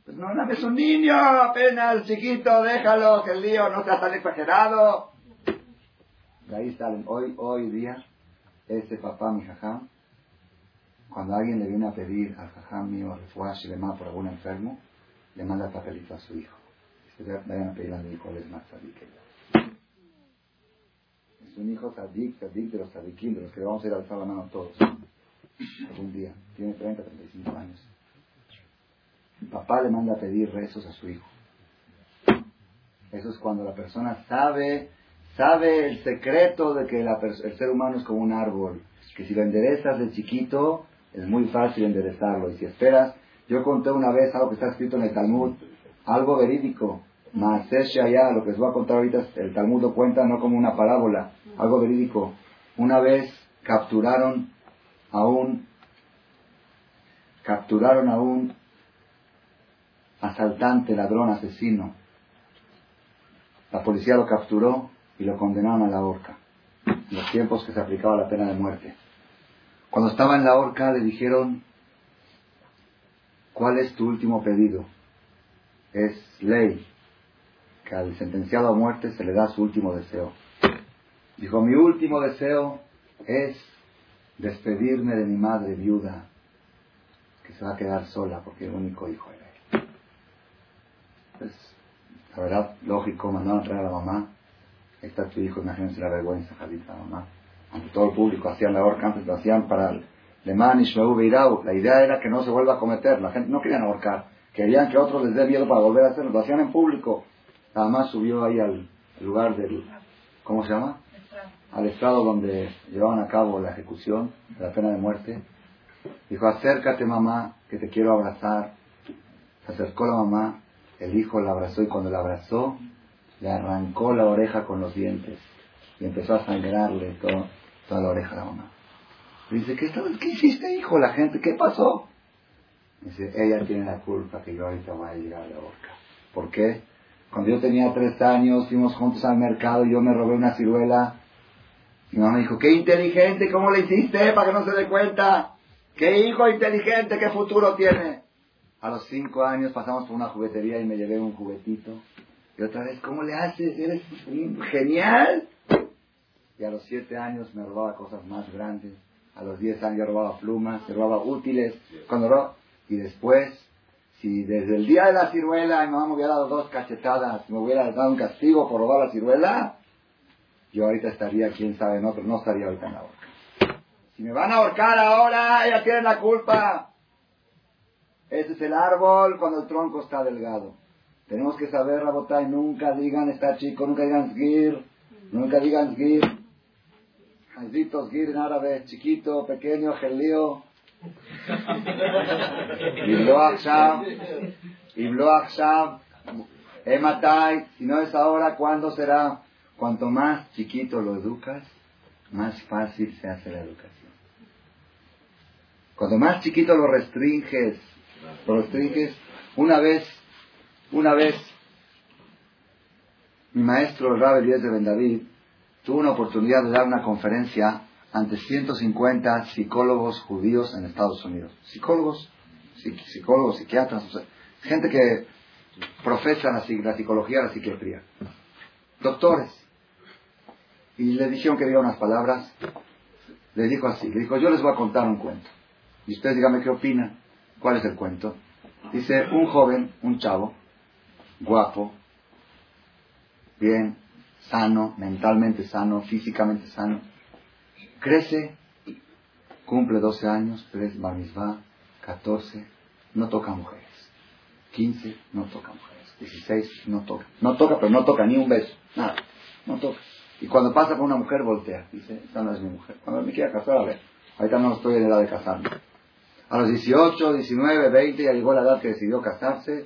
Pues no, no, es un niño, apenas chiquito, déjalo, que el lío no sea tan exagerado. De ahí salen, hoy, hoy día, ese papá, mi jajam, cuando alguien le viene a pedir al jajam mío, refuash, le manda por algún enfermo, le manda el papelito a su hijo. Dice, vayan a pedir a mi hijo, él es más sadik que yo. Es un hijo sadik, sadik de los sadikim, de los que vamos a ir a alzar la mano todos. Algún día. Tiene 30, 35 años. El papá le manda a pedir rezos a su hijo. Eso es cuando la persona sabe, sabe el secreto de que el ser humano es como un árbol, que si lo enderezas de chiquito, es muy fácil enderezarlo. Y si esperas, yo conté una vez algo que está escrito en el Talmud, algo verídico, Maasesh allá, lo que les voy a contar ahorita, el Talmud lo cuenta no como una parábola, algo verídico. Una vez capturaron a un, capturaron a un asaltante, ladrón, asesino. La policía lo capturó y lo condenaron a la horca, en los tiempos que se aplicaba la pena de muerte. Cuando estaba en la horca le dijeron, ¿cuál es tu último pedido? Es ley que al sentenciado a muerte se le da su último deseo. Dijo, mi último deseo es despedirme de mi madre viuda, que se va a quedar sola porque el único hijo era él. Pues, la verdad, lógico, mandaron a traer a la mamá. Ahí está tu hijo, imagínense la vergüenza, Jalita, la mamá. Ante todo el público, hacían la horca, antes lo hacían para el Leman y. La idea era que no se vuelva a cometer. La gente no querían ahorcar. Querían que otros les dé miedo para volver a hacerlo. Lo hacían en público. Nada más subió ahí al lugar del, ¿cómo se llama? Al estado donde llevaban a cabo la ejecución de la pena de muerte. Dijo, acércate mamá, que te quiero abrazar. Se acercó la mamá, el hijo la abrazó y cuando la abrazó, le arrancó la oreja con los dientes y empezó a sangrarle todo, toda la oreja a la mamá. dice, ¿qué, ¿qué hiciste hijo? La gente, ¿qué pasó? Dice, ella tiene la culpa que yo ahorita voy a llegar a la boca. ¿Por qué? Cuando yo tenía tres años, fuimos juntos al mercado yo me robé una ciruela. Mi mamá dijo, qué inteligente, ¿cómo le hiciste para que no se dé cuenta? Qué hijo inteligente, qué futuro tiene. A los cinco años pasamos por una juguetería y me llevé un juguetito. Y otra vez, ¿cómo le haces? Eres genial. Y a los siete años me robaba cosas más grandes. A los diez años robaba plumas, robaba útiles. Cuando Y después, si desde el día de la ciruela mi mamá me hubiera dado dos cachetadas, me hubiera dado un castigo por robar la ciruela, yo ahorita estaría, quién sabe, en otro, no estaría ahorita en la horca. Si me van a ahorcar ahora, ella tiene la culpa. Ese es el árbol cuando el tronco está delgado. Tenemos que saber, Rabotay, nunca digan está chico, nunca digan sgir, nunca digan sgir. Hazito sgir en árabe, chiquito, pequeño, gelío. Iblo Akshav, Iblo Akshav, Ematai, si no es ahora, ¿cuándo será? Cuanto más chiquito lo educas, más fácil se hace la educación. Cuanto más chiquito lo restringes, lo restringes, una vez, una vez, mi maestro el Rabbi Díaz de Ben David tuvo una oportunidad de dar una conferencia ante 150 psicólogos judíos en Estados Unidos. Psicólogos, psicólogos, psiquiatras, gente que profesa la, la psicología, la psiquiatría. Doctores. Y le dijeron que diga unas palabras. Le dijo así, le dijo, yo les voy a contar un cuento. Y ustedes díganme qué opinan. ¿Cuál es el cuento? Dice, un joven, un chavo, guapo, bien, sano, mentalmente sano, físicamente sano, crece, cumple 12 años, 3 va 14, no toca mujeres. 15, no toca mujeres. 16, no toca. No toca, pero no toca ni un beso. Nada. No toca. Y cuando pasa con una mujer, voltea. Dice, esta no es mi mujer. Cuando me quiera casar, a ver. Ahorita no estoy en edad de casarme. A los 18, 19, 20, ya llegó la edad que decidió casarse.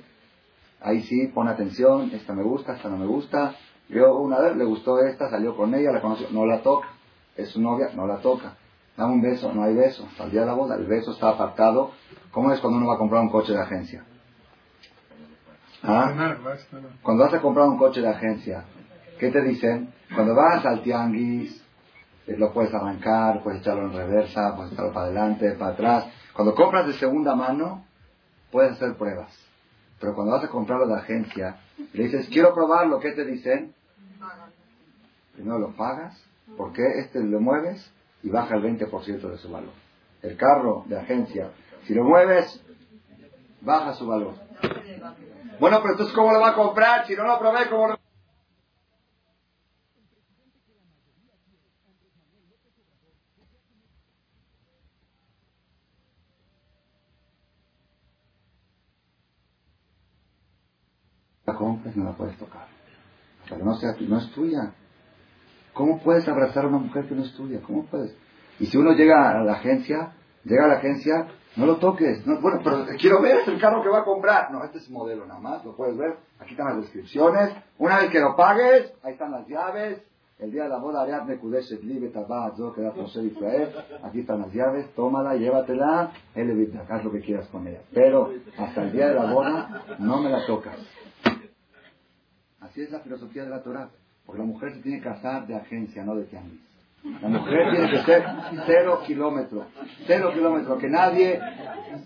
Ahí sí, pone atención. Esta me gusta, esta no me gusta. Vio una vez, le gustó esta, salió con ella, la conoció. No la toca. Es su novia, no la toca. Da un beso, no hay beso. Hasta el día de la boda, el beso está apartado. ¿Cómo es cuando uno va a comprar un coche de agencia? ¿Ah? Cuando vas a comprar un coche de agencia, ¿qué te dicen? Cuando vas al tianguis, eh, lo puedes arrancar, puedes echarlo en reversa, puedes echarlo para adelante, para atrás. Cuando compras de segunda mano, puedes hacer pruebas. Pero cuando vas a comprarlo de agencia, le dices, quiero probarlo, ¿qué te dicen? Primero lo pagas, porque este lo mueves y baja el 20% de su valor. El carro de agencia, si lo mueves, baja su valor. Bueno, pero entonces, ¿cómo lo va a comprar? Si no lo probé, ¿cómo lo no la puedes tocar. Hasta no sea no es tuya. ¿Cómo puedes abrazar a una mujer que no es tuya? ¿Cómo puedes? Y si uno llega a la agencia, llega a la agencia no lo toques. bueno, pero quiero ver, el carro que va a comprar. No, este es modelo nada más, lo puedes ver. Aquí están las descripciones. Una vez que lo pagues, ahí están las llaves. El día de la boda, Israel. Aquí están las llaves, tómala, llévatela, haz lo que quieras con ella. Pero hasta el día de la boda, no me la tocas. Así es la filosofía de la Torah. Porque la mujer se tiene que casar de agencia, no de tianguis. La mujer tiene que ser cero kilómetros, cero kilómetros, que nadie,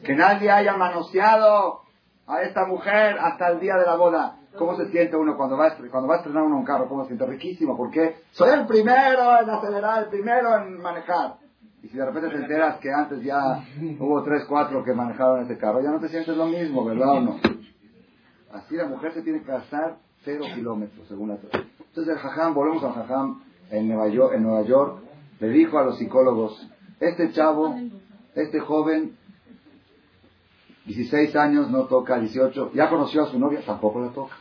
que nadie haya manoseado a esta mujer hasta el día de la boda. ¿Cómo se siente uno cuando va, a, cuando va a estrenar uno un carro? ¿Cómo se siente? Riquísimo, porque soy el primero en acelerar, el primero en manejar. Y si de repente te enteras que antes ya hubo tres, cuatro que manejaron ese carro, ya no te sientes lo mismo, ¿verdad o no? Así la mujer se tiene que gastar cero kilómetros, según la Entonces el jajam, volvemos al jajam, en Nueva York, le dijo a los psicólogos, este chavo, este joven, 16 años, no toca, 18, ya conoció a su novia, tampoco la toca.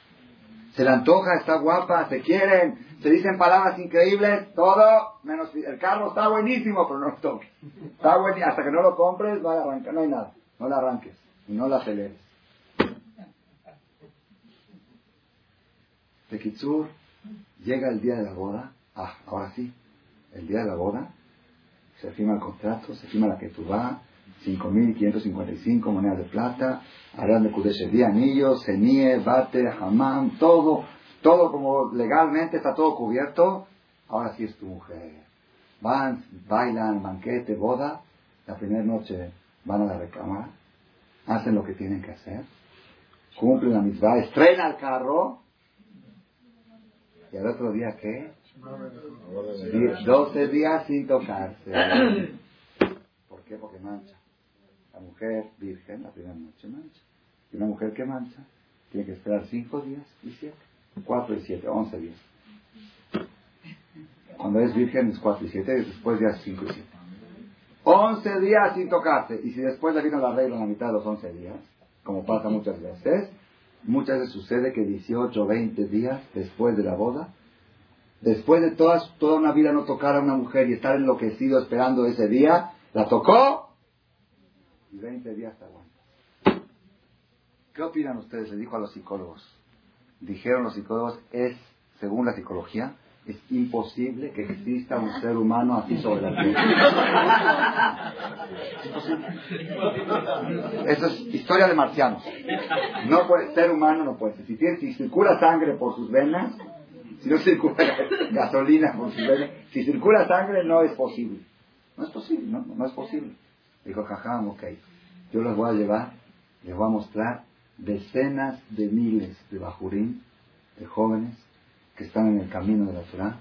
Se le antoja, está guapa, se quieren, se dicen palabras increíbles, todo, menos el carro está buenísimo, pero no lo toques. Está buenísimo, hasta que no lo compres, no, arrancar, no hay nada, no la arranques y no la aceleres. De Kitsur, llega el día de la boda, Ah, ahora sí, el día de la boda, se firma el contrato, se firma la que tú vas, 5.555 monedas de plata, harán de Kudesh día, anillos, cenie, bate, hamam, todo, todo como legalmente está todo cubierto, ahora sí es tu mujer. Van, bailan, banquete, boda, la primera noche van a la recámara, hacen lo que tienen que hacer, cumplen la misma, estrena el carro, y al otro día, ¿qué? 12 días sin tocarse. ¿Por qué? Porque mancha. La mujer virgen, la primera noche mancha. Y una mujer que mancha tiene que esperar 5 días y 7. 4 y 7, 11 días. Cuando es virgen es 4 y 7 y después ya es 5 y 7. 11 días sin tocarse. Y si después le vino la regla en la mitad de los 11 días, como pasa muchas veces, muchas veces sucede que 18 o 20 días después de la boda, después de toda, toda una vida no tocar a una mujer y estar enloquecido esperando ese día, la tocó y 20 días te aguanta. ¿Qué opinan ustedes? Le dijo a los psicólogos. Dijeron los psicólogos, es, según la psicología, es imposible que exista un ser humano así sobre la tierra. Eso es historia de marcianos. No puede, ser humano no puede ser. Si, tiene, si circula sangre por sus venas, si no circula gasolina por sus venas, si circula sangre no es posible. No es posible, no, no es posible. Dijo Jajam, ok, yo les voy a llevar, les voy a mostrar decenas de miles de bajurín, de jóvenes, que están en el camino de la Torah,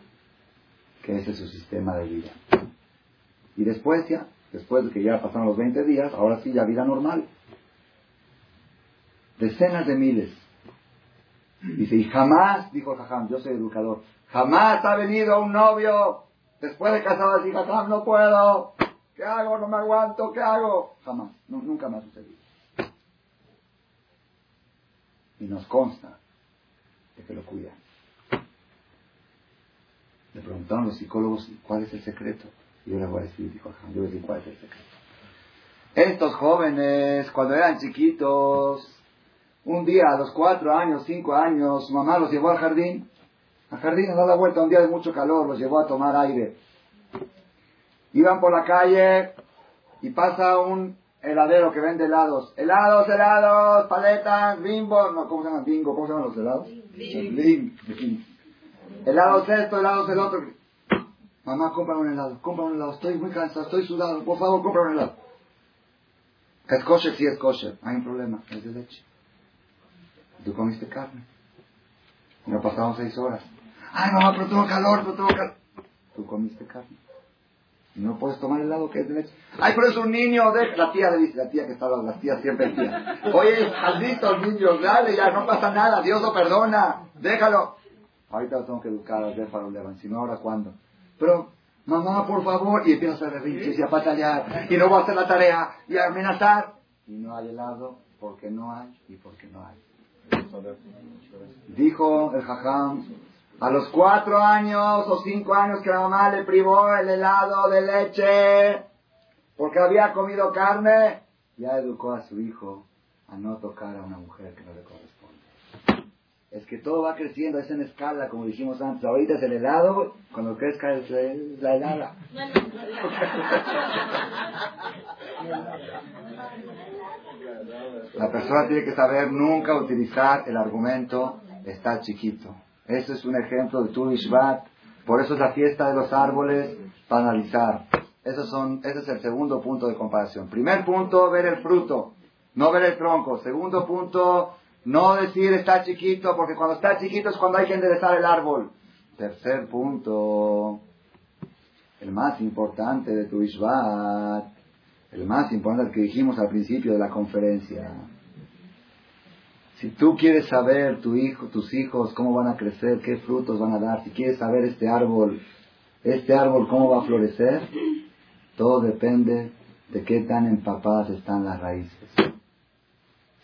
que ese es su sistema de vida. Y después ya, después de que ya pasaron los 20 días, ahora sí ya vida normal. Decenas de miles. Dice, y jamás, dijo Jajam, yo soy educador, jamás ha venido un novio después de casado así, Jajam, no puedo, ¿qué hago? No me aguanto, ¿qué hago? Jamás, nunca me ha sucedido. Y nos consta de que lo cuidan. Le preguntaron los psicólogos cuál es el secreto. Y yo les voy a decir, dijo yo voy a decir cuál es el secreto. Estos jóvenes, cuando eran chiquitos, un día a los cuatro años, cinco años, su mamá los llevó al jardín. Al jardín, a dar la vuelta, un día de mucho calor, los llevó a tomar aire. Iban por la calle y pasa un heladero que vende helados. Helados, helados, paletas, bimbo. No, ¿cómo se llaman? Bingo, ¿cómo se llaman los helados? Bim. Helados esto, helados el otro. Mamá, compra un helado, compra un helado. Estoy muy cansado, estoy sudado. Por favor, compra un helado. ¿Es kosher? Sí es kosher. Hay un problema, es de leche. Tú comiste carne. No pasaron seis horas. Ay, mamá, pero tengo calor, pero tengo calor. Tú comiste carne. Y no puedes tomar helado que es de leche. Ay, pero es un niño. De... La tía le dice, la tía que está, las tías siempre tía. Oye, maldito niño, dale, ya no pasa nada, Dios lo perdona. Déjalo. Ahorita lo tengo que educar al Défaro Levan, si no, ahora cuándo. Pero, mamá, por favor, y empieza a berrinches y a patallar, y no voy a hacer la tarea, y a amenazar. Y no hay helado porque no hay y porque no hay. Dijo el jajam, a los cuatro años o cinco años que la mamá le privó el helado de leche porque había comido carne, ya educó a su hijo a no tocar a una mujer que no le corresponde. Es que todo va creciendo, es en escala, como dijimos antes. Ahorita es el helado, cuando crezca es la helada. La persona tiene que saber nunca utilizar el argumento está chiquito. Ese es un ejemplo de tu Ishvat. Por eso es la fiesta de los árboles para analizar. son, ese es el segundo punto de comparación. Primer punto, ver el fruto, no ver el tronco. Segundo punto, no decir está chiquito, porque cuando está chiquito es cuando hay que enderezar el árbol. Tercer punto, el más importante de tu Ishvat, el más importante que dijimos al principio de la conferencia. Si tú quieres saber tu hijo, tus hijos cómo van a crecer, qué frutos van a dar, si quieres saber este árbol, este árbol cómo va a florecer, todo depende de qué tan empapadas están las raíces.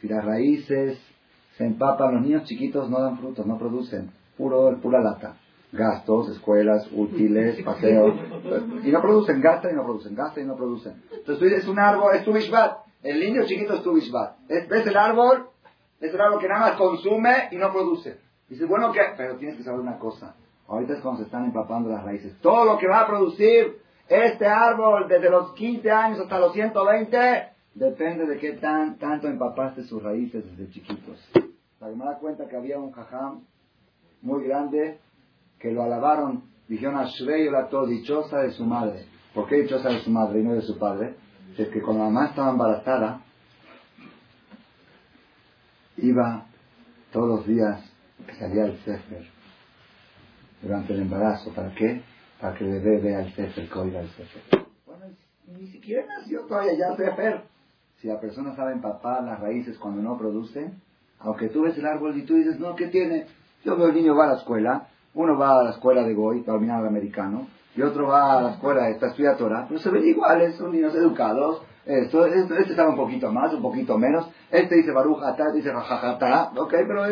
Si las raíces se empapan, los niños chiquitos no dan frutos, no producen, puro, pura lata gastos, escuelas, útiles, paseos, y no producen, gastan y no producen, gastan y no producen. Entonces tú dices, un árbol, es tu bishvat, el niño chiquito es tu bishvat. ¿Ves el árbol? Es el árbol que nada más consume y no produce. Dices, bueno, ¿qué? Pero tienes que saber una cosa, ahorita es cuando se están empapando las raíces. Todo lo que va a producir este árbol desde los 15 años hasta los 120, depende de qué tan, tanto empapaste sus raíces desde chiquitos. Me da cuenta que había un jajam muy grande que lo alabaron, dijeron a Shrey la dichosa de su madre. ¿Por qué dichosa de su madre y no de su padre? Es que cuando la mamá estaba embarazada, iba todos los días que salía el Sefer durante el embarazo. ¿Para qué? Para que el bebé vea el Sefer, que oiga el Sefer. Bueno, ni siquiera nació todavía ya Sefer. Si la persona sabe empapar las raíces cuando no produce, aunque tú ves el árbol y tú dices, no, ¿qué tiene? Yo veo el niño va a la escuela, uno va a la escuela de Goy, terminar el americano, y otro va a la escuela de estudia Torah, pero se ven iguales, son niños educados. Esto, este sabe un poquito más, un poquito menos. Este dice Baruch Atah, este dice Rajajata, ok, pero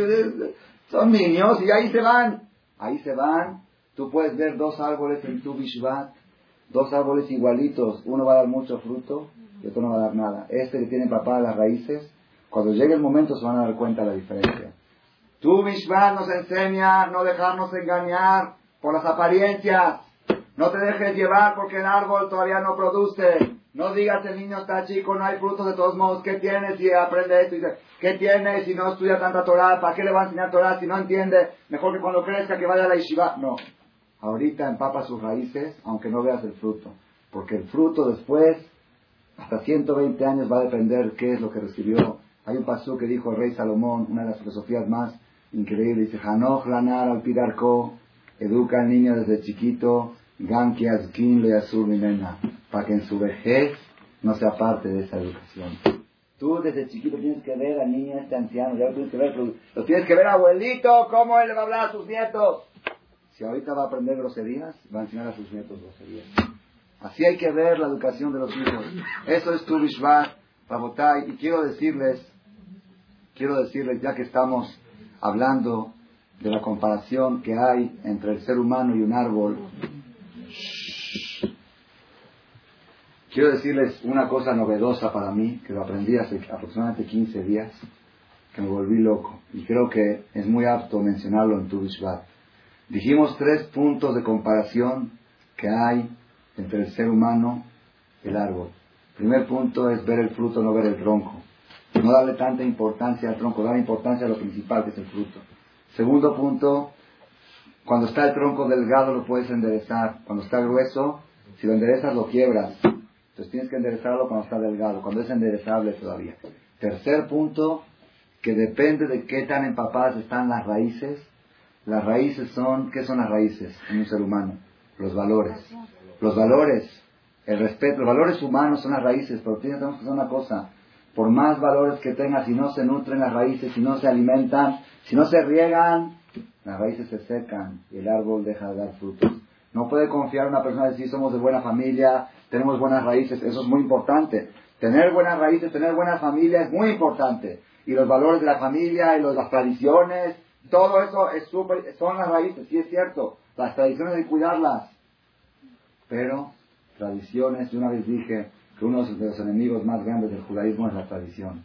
son niños y ahí se van. Ahí se van. Tú puedes ver dos árboles en tu Bishvat, dos árboles igualitos. Uno va a dar mucho fruto y otro no va a dar nada. Este que tiene papá las raíces, cuando llegue el momento se van a dar cuenta de la diferencia. Tu Mishvat nos enseña no dejarnos engañar por las apariencias. No te dejes llevar porque el árbol todavía no produce. No digas el niño está chico, no hay frutos de todos modos. ¿Qué tiene si aprende esto? ¿qué tiene si no estudia tanta Torah? ¿Para qué le va a enseñar Torah si no entiende? Mejor que cuando crezca que vaya a la yeshiva. No. Ahorita empapa sus raíces, aunque no veas el fruto. Porque el fruto después, hasta 120 años, va a depender qué es lo que recibió. Hay un pasú que dijo el rey Salomón, una de las filosofías más Increíble, dice, Hanoch Lanar al Pidarko, educa al niño desde chiquito, Ganki Azkin Le Azur Mimena, para que en su vejez no sea parte de esa educación. Tú desde chiquito tienes que ver a niña, este anciano, ya lo tienes que ver, lo tienes que ver abuelito, cómo él le va a hablar a sus nietos. Si ahorita va a aprender groserías, va a enseñar a sus nietos groserías. Así hay que ver la educación de los hijos. Eso es tu Bishvat. Y quiero decirles, quiero decirles, ya que estamos hablando de la comparación que hay entre el ser humano y un árbol, quiero decirles una cosa novedosa para mí, que lo aprendí hace aproximadamente 15 días, que me volví loco. Y creo que es muy apto mencionarlo en tu. Dijimos tres puntos de comparación que hay entre el ser humano y el árbol. Primer punto es ver el fruto, no ver el tronco. No darle tanta importancia al tronco, dar importancia a lo principal que es el fruto. Segundo punto, cuando está el tronco delgado lo puedes enderezar. Cuando está grueso, si lo enderezas lo quiebras. Entonces tienes que enderezarlo cuando está delgado, cuando es enderezable todavía. Tercer punto, que depende de qué tan empapadas están las raíces. Las raíces son, ¿qué son las raíces en un ser humano? Los valores. Los valores, el respeto, los valores humanos son las raíces, pero tenemos que hacer una cosa. Por más valores que tengas, si no se nutren las raíces, si no se alimentan, si no se riegan, las raíces se secan y el árbol deja de dar frutos. No puede confiar una persona de decir somos de buena familia, tenemos buenas raíces, eso es muy importante. Tener buenas raíces, tener buena familia es muy importante. Y los valores de la familia y las tradiciones, todo eso es super, son las raíces, sí es cierto. Las tradiciones que cuidarlas. Pero tradiciones, yo una vez dije que uno de los enemigos más grandes del judaísmo es la tradición.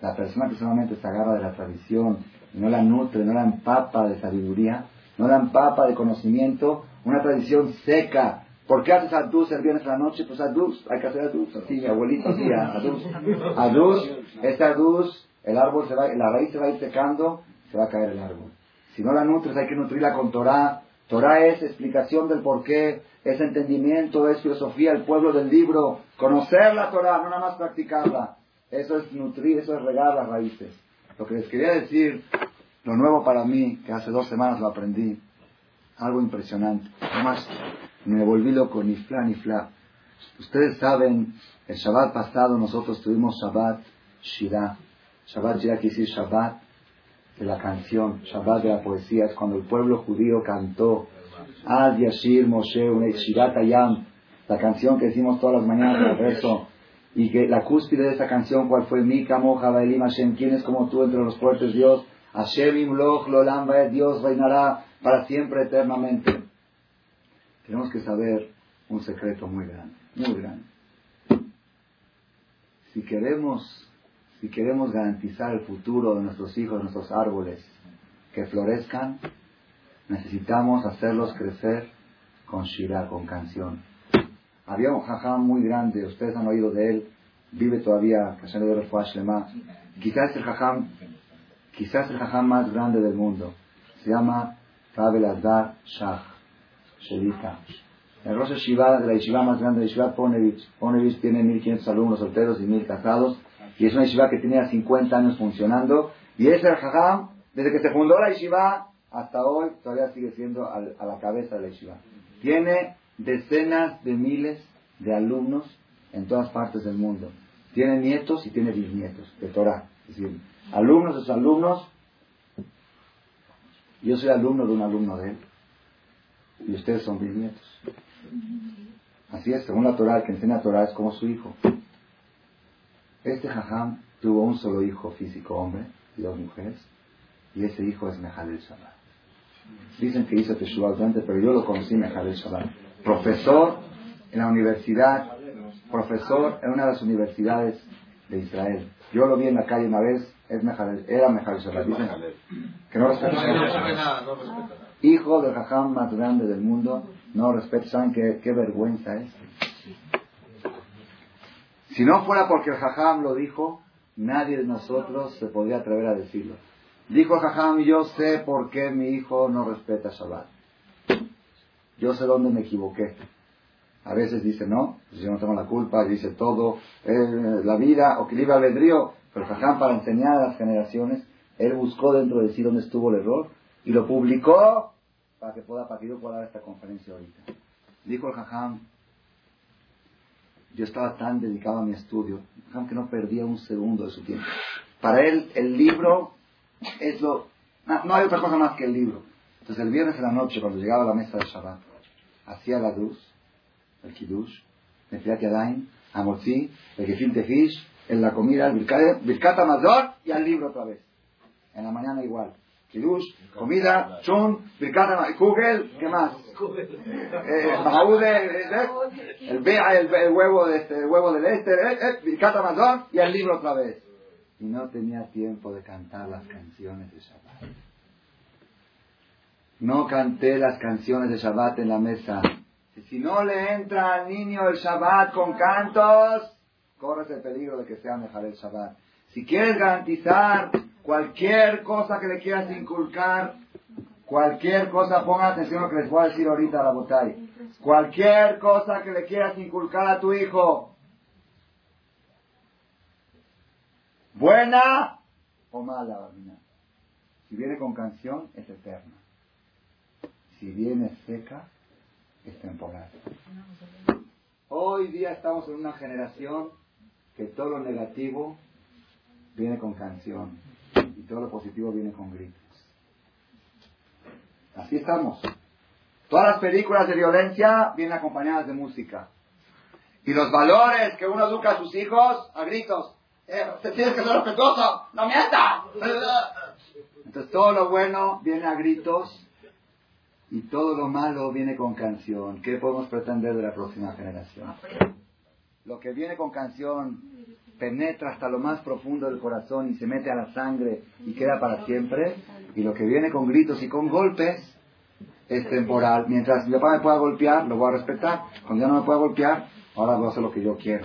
La persona que solamente se agarra de la tradición y no la nutre, no la empapa de sabiduría, no la empapa de conocimiento, una tradición seca. ¿Por qué haces adus el viernes a la noche? Pues adus, hay que hacer adus, así mi abuelito hacía adus. Adus, este adus, el árbol se va, la raíz se va a ir secando, se va a caer el árbol. Si no la nutres hay que nutrirla con Torah. Torah es explicación del por qué es entendimiento, es filosofía, el pueblo del libro, conocer la Torah, no nada más practicarla. Eso es nutrir, eso es regar las raíces. Lo que les quería decir, lo nuevo para mí, que hace dos semanas lo aprendí, algo impresionante. Además, me volví loco, ni fla ni fla. Ustedes saben, el Shabbat pasado nosotros tuvimos Shabbat Shirah. Shabbat Shirah quiere decir Shabbat de la canción, Shabbat de la poesía, es cuando el pueblo judío cantó Ad Yashir Moshe Ayam, la canción que decimos todas las mañanas del rezo, y que la cúspide de esa canción, ¿cuál fue? Mi Kamo Jabaelim Hashem, ¿quién es como tú entre los fuertes Dios? Hashem Imloch Lolam Dios reinará para siempre eternamente. Tenemos que saber un secreto muy grande, muy grande. Si queremos, si queremos garantizar el futuro de nuestros hijos, nuestros árboles, que florezcan, necesitamos hacerlos crecer con shira, con canción. Había un jajam muy grande, ustedes han oído de él, vive todavía, quizás el jajam, quizás el jajam más grande del mundo, se llama Fabel Azar Shah, Shelita. El Rosh Shiva de la Yeshiva más grande de Yeshiva Ponevich. Ponevich tiene 1500 alumnos solteros y 1000 casados. Y es una Yeshiva que tenía 50 años funcionando. Y ese Jajam, desde que se fundó la Yeshiva, hasta hoy todavía sigue siendo a la cabeza de la yeshiva. Tiene decenas de miles de alumnos en todas partes del mundo. Tiene nietos y tiene bisnietos de Torah. Es decir, alumnos de sus alumnos. Yo soy alumno de un alumno de él. Y ustedes son bisnietos. Así es, según la Torah, el que enseña Torah es como su hijo. Este jajam tuvo un solo hijo físico, hombre, y dos mujeres, y ese hijo es Mejalel Shabbat. Dicen que hizo Teshuvah antes, pero yo lo conocí en Mejadel Shabbat. Profesor en la universidad, profesor en una de las universidades de Israel. Yo lo vi en la calle una vez, es era Mejadel Shabbat. Dicen que no respeta nada. Hijo del jajam más grande del mundo, no respeta. ¿Saben qué, qué vergüenza es? Si no fuera porque el jajam lo dijo, nadie de nosotros se podría atrever a decirlo. Dijo Jajam, yo sé por qué mi hijo no respeta Shabbat. Yo sé dónde me equivoqué. A veces dice, no, pues yo no tengo la culpa, dice todo, eh, la vida, o que libre albedrío. Pero Jajam, para enseñar a las generaciones, él buscó dentro de sí dónde estuvo el error y lo publicó para que pueda, pueda dar esta conferencia ahorita. Dijo el Jajam, yo estaba tan dedicado a mi estudio, que no perdía un segundo de su tiempo. Para él, el libro es lo... No, hay otra cosa más que el libro. Entonces, el viernes en la noche, cuando llegaba a la mesa de Shabbat, hacía la luz, el kiddush, Netilat Yadayim, Amotzi, el Gefilte Fish, en la comida, el Birkat Amazon y al libro otra vez. En la mañana igual. Kiddush, comida, chun, Birkat Kugel, ¿qué más? Eh, el, el, el, huevo de este, el huevo del este, eh, eh, Birkat Amazon y al libro otra vez. Y no tenía tiempo de cantar las canciones de Shabbat. No canté las canciones de Shabbat en la mesa si no le entra al niño el Shabbat con cantos, corres el peligro de que sea mejor el Shabbat. Si quieres garantizar cualquier cosa que le quieras inculcar, cualquier cosa, ponga atención a lo que les voy a decir ahorita a la botay. Cualquier cosa que le quieras inculcar a tu hijo, buena o mala, Si viene con canción, es eterna. Si viene seca, es temporal. Hoy día estamos en una generación que todo lo negativo viene con canción todo lo positivo viene con gritos. Así estamos. Todas las películas de violencia vienen acompañadas de música. Y los valores que uno educa a sus hijos a gritos. Eh, te tienes que ser respetuoso, no mientas. Entonces todo lo bueno viene a gritos y todo lo malo viene con canción. ¿Qué podemos pretender de la próxima generación? Lo que viene con canción penetra hasta lo más profundo del corazón y se mete a la sangre y queda para siempre. Y lo que viene con gritos y con golpes es temporal. Mientras mi papá me pueda golpear, lo voy a respetar. Cuando ya no me pueda golpear, ahora voy a hacer lo que yo quiero.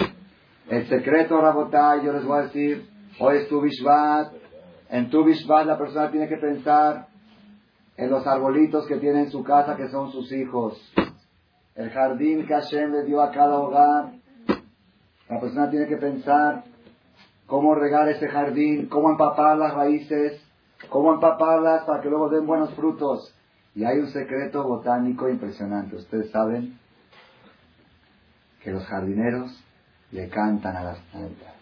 El secreto, Rabotay, yo les voy a decir, hoy es tu Bishvat. En tu Bishvat la persona tiene que pensar en los arbolitos que tiene en su casa que son sus hijos, el jardín que Hashem le dio a cada hogar. La persona tiene que pensar cómo regar ese jardín, cómo empapar las raíces, cómo empaparlas para que luego den buenos frutos. Y hay un secreto botánico impresionante. Ustedes saben que los jardineros le cantan a las plantas.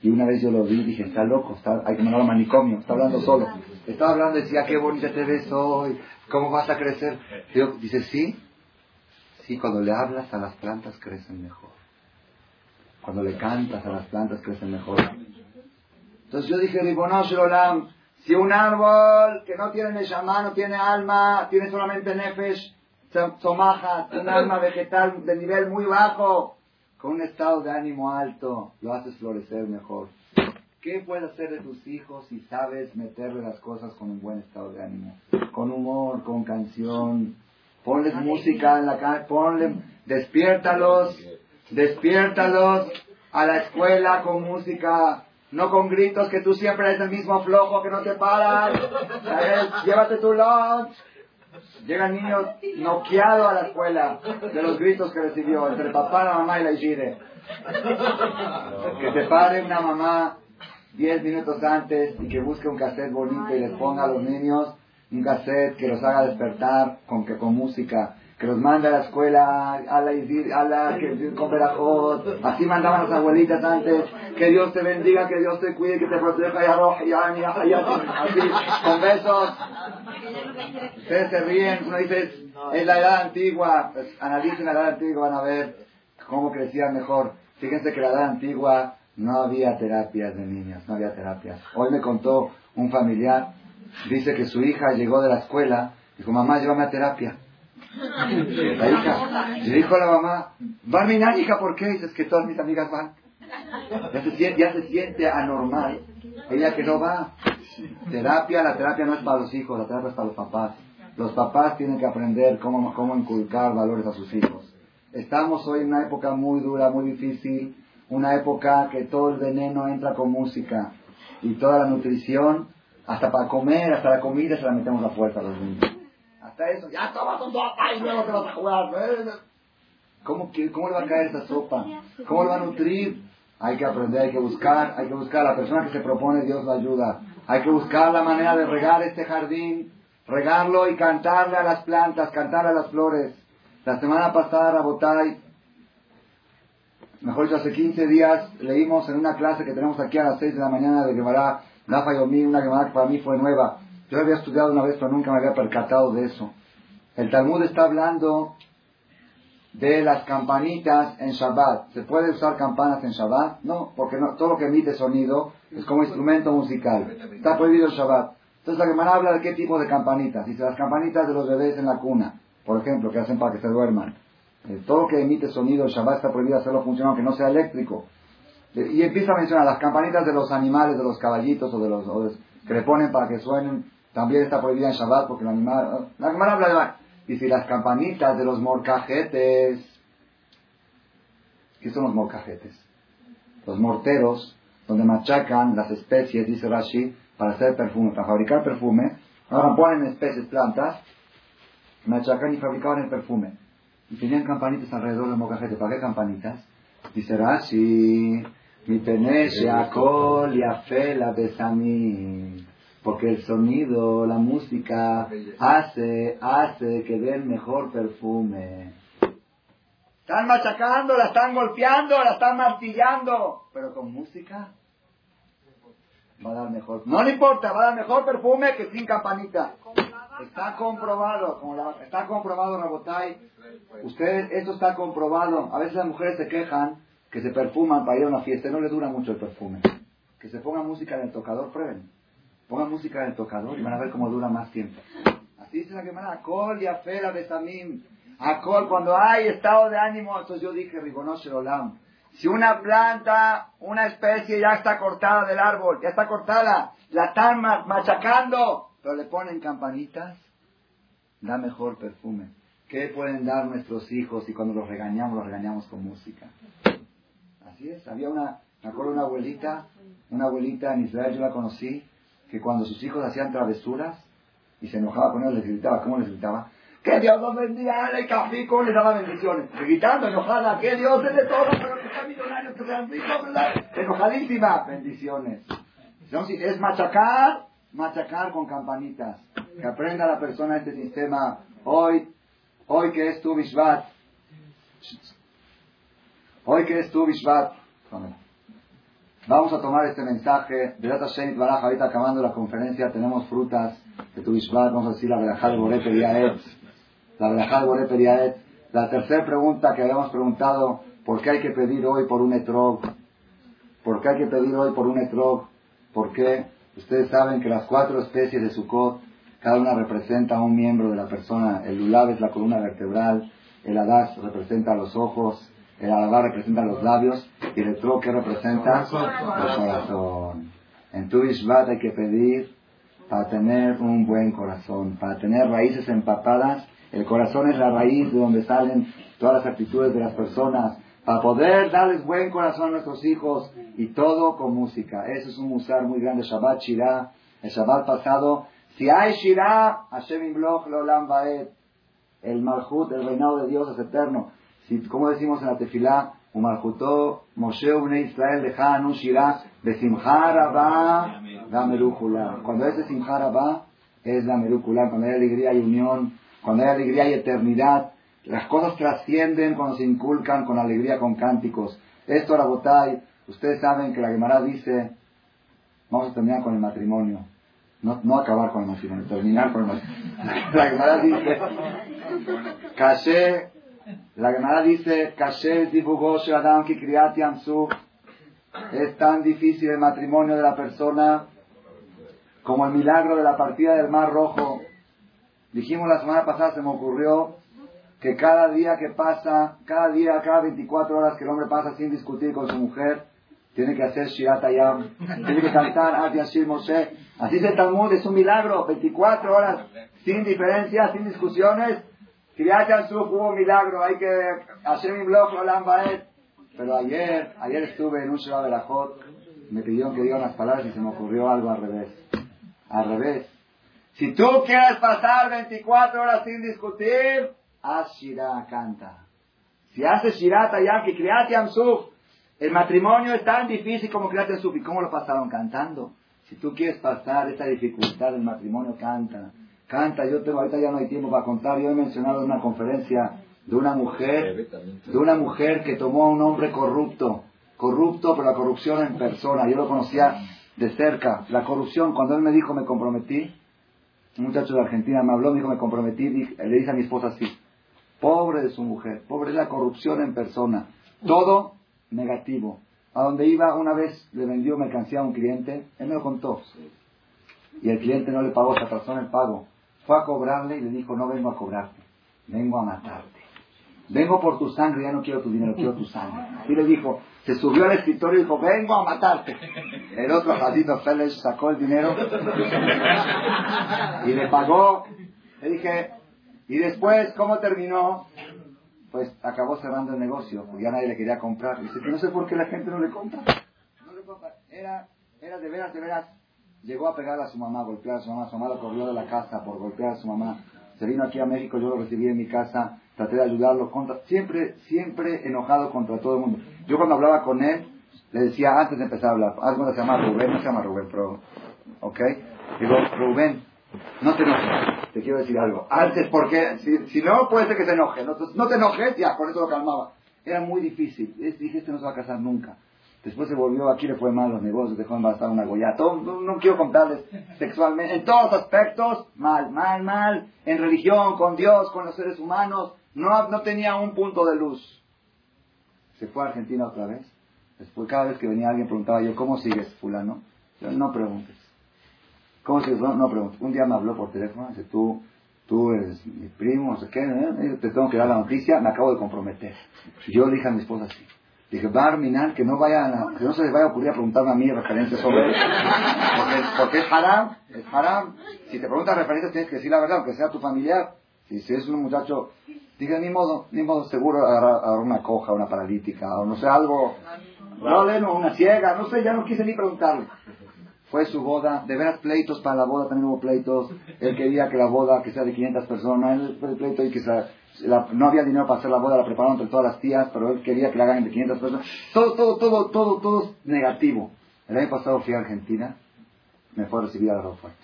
Y una vez yo lo vi y dije, está loco, está, hay que mandarlo a manicomio, está hablando solo. Estaba hablando, decía, qué bonita te ves hoy, cómo vas a crecer. dice, sí, sí, cuando le hablas a las plantas crecen mejor. Cuando le cantas a las plantas crecen mejor. Entonces yo dije, Ribonosh si un árbol que no tiene Neshama, no tiene alma, tiene solamente Nefesh, somaja, un alma vegetal de nivel muy bajo, con un estado de ánimo alto, lo haces florecer mejor. ¿Qué puedes hacer de tus hijos si sabes meterle las cosas con un buen estado de ánimo? Con humor, con canción. Ponles música en la calle, ponle, despiértalos, despiértalos a la escuela con música, no con gritos que tú siempre eres el mismo flojo que no te paras. Llévate tu lunch, Llega el niño noqueado a la escuela de los gritos que recibió entre papá, la mamá y la Ishire. Que se pare una mamá diez minutos antes y que busque un cassette bonito y les ponga a los niños un cassette que los haga despertar con, que, con música que los manda a la escuela, a la, a la que con verajot, así mandaban las abuelitas antes, que Dios te bendiga, que Dios te cuide, que te proteja, y así, con besos. Ustedes se ríen, uno dice, es la edad antigua, pues, analicen la edad antigua, van a ver cómo crecían mejor. Fíjense que la edad antigua no había terapias de niños, no había terapias. Hoy me contó un familiar, dice que su hija llegó de la escuela, dijo, mamá, llévame a terapia. La hija le dijo a la mamá, va mi hija, ¿por qué? Dices que todas mis amigas van. Ya se, siente, anormal. Ella que no va. Terapia, la terapia no es para los hijos, la terapia es para los papás. Los papás tienen que aprender cómo, cómo inculcar valores a sus hijos. Estamos hoy en una época muy dura, muy difícil, una época que todo el veneno entra con música y toda la nutrición, hasta para comer, hasta la comida se la metemos a fuerza a los niños eso, ya toma tu sopa y luego te vas a jugar. ¿Cómo, ¿Cómo le va a caer esa sopa? ¿Cómo le va a nutrir? Hay que aprender, hay que buscar, hay que buscar. La persona que se propone, Dios la ayuda. Hay que buscar la manera de regar este jardín, regarlo y cantarle a las plantas, cantarle a las flores. La semana pasada, Rabotay, mejor dicho, hace 15 días, leímos en una clase que tenemos aquí a las 6 de la mañana de Gemara, Nafa Yomi, una Gemara que para mí fue nueva. Yo había estudiado una vez, pero nunca me había percatado de eso. El Talmud está hablando de las campanitas en Shabbat. ¿Se puede usar campanas en Shabbat? No, porque no, todo lo que emite sonido es como instrumento musical. Está prohibido el Shabbat. Entonces la Gemara habla de qué tipo de campanitas. Dice las campanitas de los bebés en la cuna, por ejemplo, que hacen para que se duerman. Eh, todo lo que emite sonido en Shabbat está prohibido hacerlo funcionar aunque no sea eléctrico. Eh, y empieza a mencionar las campanitas de los animales, de los caballitos o de los que le ponen para que suenen. También está prohibida en Shabbat porque el animal... La Gemara habla de... Dice las campanitas de los morcajetes. ¿Qué son los morcajetes? Los morteros, donde machacan las especies, dice Rashi, para hacer perfume, para fabricar perfume. Ahora ponen especies, plantas, machacan y fabricaban el perfume. Y tenían campanitas alrededor del morcajete. ¿Para qué campanitas? Dice Rashi, mi peneche, acol y afela besamim. Porque el sonido, la música, hace, hace que den mejor perfume. Están machacando, la están golpeando, la están martillando. Pero con música va a dar mejor. No le importa, va a dar mejor perfume que sin campanita. Está comprobado, como la- está comprobado, Rabotay. Ustedes, esto está comprobado. A veces las mujeres se quejan que se perfuman para ir a una fiesta y no les dura mucho el perfume. Que se ponga música en el tocador, prueben. Pongan música en el tocador y van a ver cómo dura más tiempo. Así dice la Gemara, Acol y afera besamim. Acol, cuando hay estado de ánimo, entonces yo dije, Ribonosh Olam. Si una planta, una especie ya está cortada del árbol, ya está cortada, la están ma- machacando, pero le ponen campanitas, da mejor perfume. ¿Qué pueden dar nuestros hijos y cuando los regañamos, los regañamos con música? Así es, había una, me acuerdo una abuelita, una abuelita en Israel, yo la conocí, que cuando sus hijos hacían travesuras y se enojaba con ellos, les gritaba, ¿cómo les gritaba? Que Dios los bendiga, el café, ¿cómo les daba bendiciones? Gritando, enojada, que Dios es de todo, pero que sean millonarios, que sean ricos, ¿verdad? Enojadísima, bendiciones. Entonces, es machacar, machacar con campanitas. Que aprenda la persona este sistema hoy, hoy que es tu Bishvat, hoy que es tu Bishvat, Vamos a tomar este mensaje. Berat Hashem Baraj, ahorita acabando la conferencia, tenemos frutas de tu Bishvat. Vamos a decir la Berajá de Boré. La Berajá de Boré. La tercera pregunta que habíamos preguntado, ¿por qué hay que pedir hoy por un etrog? ¿Por qué hay que pedir hoy por un etrog? ¿Por qué? Ustedes saben que las cuatro especies de Sukkot, cada una representa a un miembro de la persona. El lulav es la columna vertebral, el hadas representa los ojos, el alabá representa los labios y el etrog que representa el corazón. En tu Ishvat hay que pedir para tener un buen corazón, para tener raíces empapadas. El corazón es la raíz de donde salen todas las actitudes de las personas, para poder darles buen corazón a nuestros hijos y todo con música. Eso es un musar muy grande. Shabbat Shirah, el Shabbat pasado. Si hay Shirah, Hashem Imloch Leolam Baed. El Malhut, el reinado de Dios es eterno. Si, como decimos en la tefilá, Umalhutó, Moshe Ubne Israel dejaban un Shirah, Besimcha Rabá, la Merújula. Cuando es de Simcha Rabá, es la Merújula. Cuando hay alegría y unión, cuando hay alegría y eternidad, las cosas trascienden cuando se inculcan con alegría, con cánticos. Esto, Rabotay, ustedes saben que la Gemara dice, vamos a terminar con el matrimonio. No, no acabar con el matrimonio, terminar con el matrimonio. La Gemara dice, Caché, la Gemara dice, Adam ki. Es tan difícil el matrimonio de la persona como el milagro de la partida del Mar Rojo. Dijimos la semana pasada, se me ocurrió que cada día que pasa, cada día, cada 24 horas que el hombre pasa sin discutir con su mujer, tiene que hacer Shirat Hayam, tiene que cantar Ad Yashir Moshe. Así es el Talmud, es un milagro, 24 horas sin diferencias, sin discusiones. Kriyat hubo un milagro, hay que hacer mi blog, Olam. Pero ayer, ayer estuve en un Shabbat Berajot, me pidieron que diga unas palabras y se me ocurrió algo al revés. Al revés. Si tú quieres pasar 24 horas sin discutir, haz Shirah, canta. Si haces Shirah Tayam, que Kriyat el matrimonio es tan difícil como Kriyat Yamsuf. ¿Y cómo lo pasaron? Cantando. Si tú quieres pasar esta dificultad del matrimonio, canta. Canta. Yo tengo, ahorita ya no hay tiempo para contar. Yo he mencionado en una conferencia de una mujer, de una mujer que tomó a un hombre corrupto, corrupto, pero la corrupción en persona. Yo lo conocía de cerca. La corrupción, cuando él me dijo me comprometí, un muchacho de Argentina me habló, me dijo me comprometí, le dije a mi esposa así, pobre de su mujer, pobre de la corrupción en persona. Todo negativo. A donde iba, una vez le vendió mercancía a un cliente, él me lo contó. Y el cliente no le pagó, se atrasó en el pago. Fue a cobrarle y le dijo, no vengo a cobrarte, vengo a matarte. Vengo por tu sangre, ya no quiero tu dinero, quiero tu sangre. Y le dijo, se subió al escritorio y dijo, vengo a matarte. El otro ratito Félix sacó el dinero y le pagó. Le dije, y después, ¿cómo terminó? Pues acabó cerrando el negocio, porque ya nadie le quería comprar. Dice no sé por qué la gente no le compra. No le compra. Era, era de veras, de veras. Llegó a pegar a su mamá, golpear a su mamá. Su mamá lo corrió de la casa por golpear a su mamá. Se vino aquí a México, yo lo recibí en mi casa traté de ayudarlo, contra, siempre, siempre enojado contra todo el mundo. Yo cuando hablaba con él, le decía antes de empezar a hablar, algo se llama Rubén, no se llama Rubén, pero, ¿ok? Digo, Rubén, no te enojes, te quiero decir algo. Antes, porque si, si no, puede ser que se enoje. No, no te enojes, ya, con eso lo calmaba. Era muy difícil. Dije, este no se va a casar nunca. Después se volvió, aquí le fue mal los negocios, dejó embarazada una goya. no, no, quiero contarles sexualmente, en todos aspectos, mal, mal, mal. En religión, con Dios, con los seres humanos, no, no tenía un punto de luz. Se fue a Argentina otra vez. Después, cada vez que venía alguien, preguntaba yo, ¿cómo sigues, fulano? Yo, no preguntes. ¿Cómo sigues? No, no preguntes. Un día me habló por teléfono, dice, tú, tú eres mi primo, no sé qué, ¿eh? te tengo que dar la noticia, me acabo de comprometer. Yo le dije a mi esposa así, dije, va a arminar, que no vaya que no se les vaya a ocurrir a preguntarme a mí referencias sobre él. Porque, porque, es haram, es haram. Si te preguntas referencias tienes que decir la verdad, aunque sea tu familiar. Si, si es un muchacho Dije, ni modo, ni modo, seguro agarrar, una coja, una paralítica, o no sé, algo, no, una ciega, no sé, ya no quise ni preguntarle. Fue su boda, de veras pleitos para la boda, también hubo pleitos. Él quería que la boda, que sea de 500 personas, él fue el pleito y que no había dinero para hacer la boda, la prepararon entre todas las tías, pero él quería que la hagan de 500 personas. Todo, todo, todo, todo, todo negativo. El año pasado fui a Argentina, me fue a recibir al aeropuerto.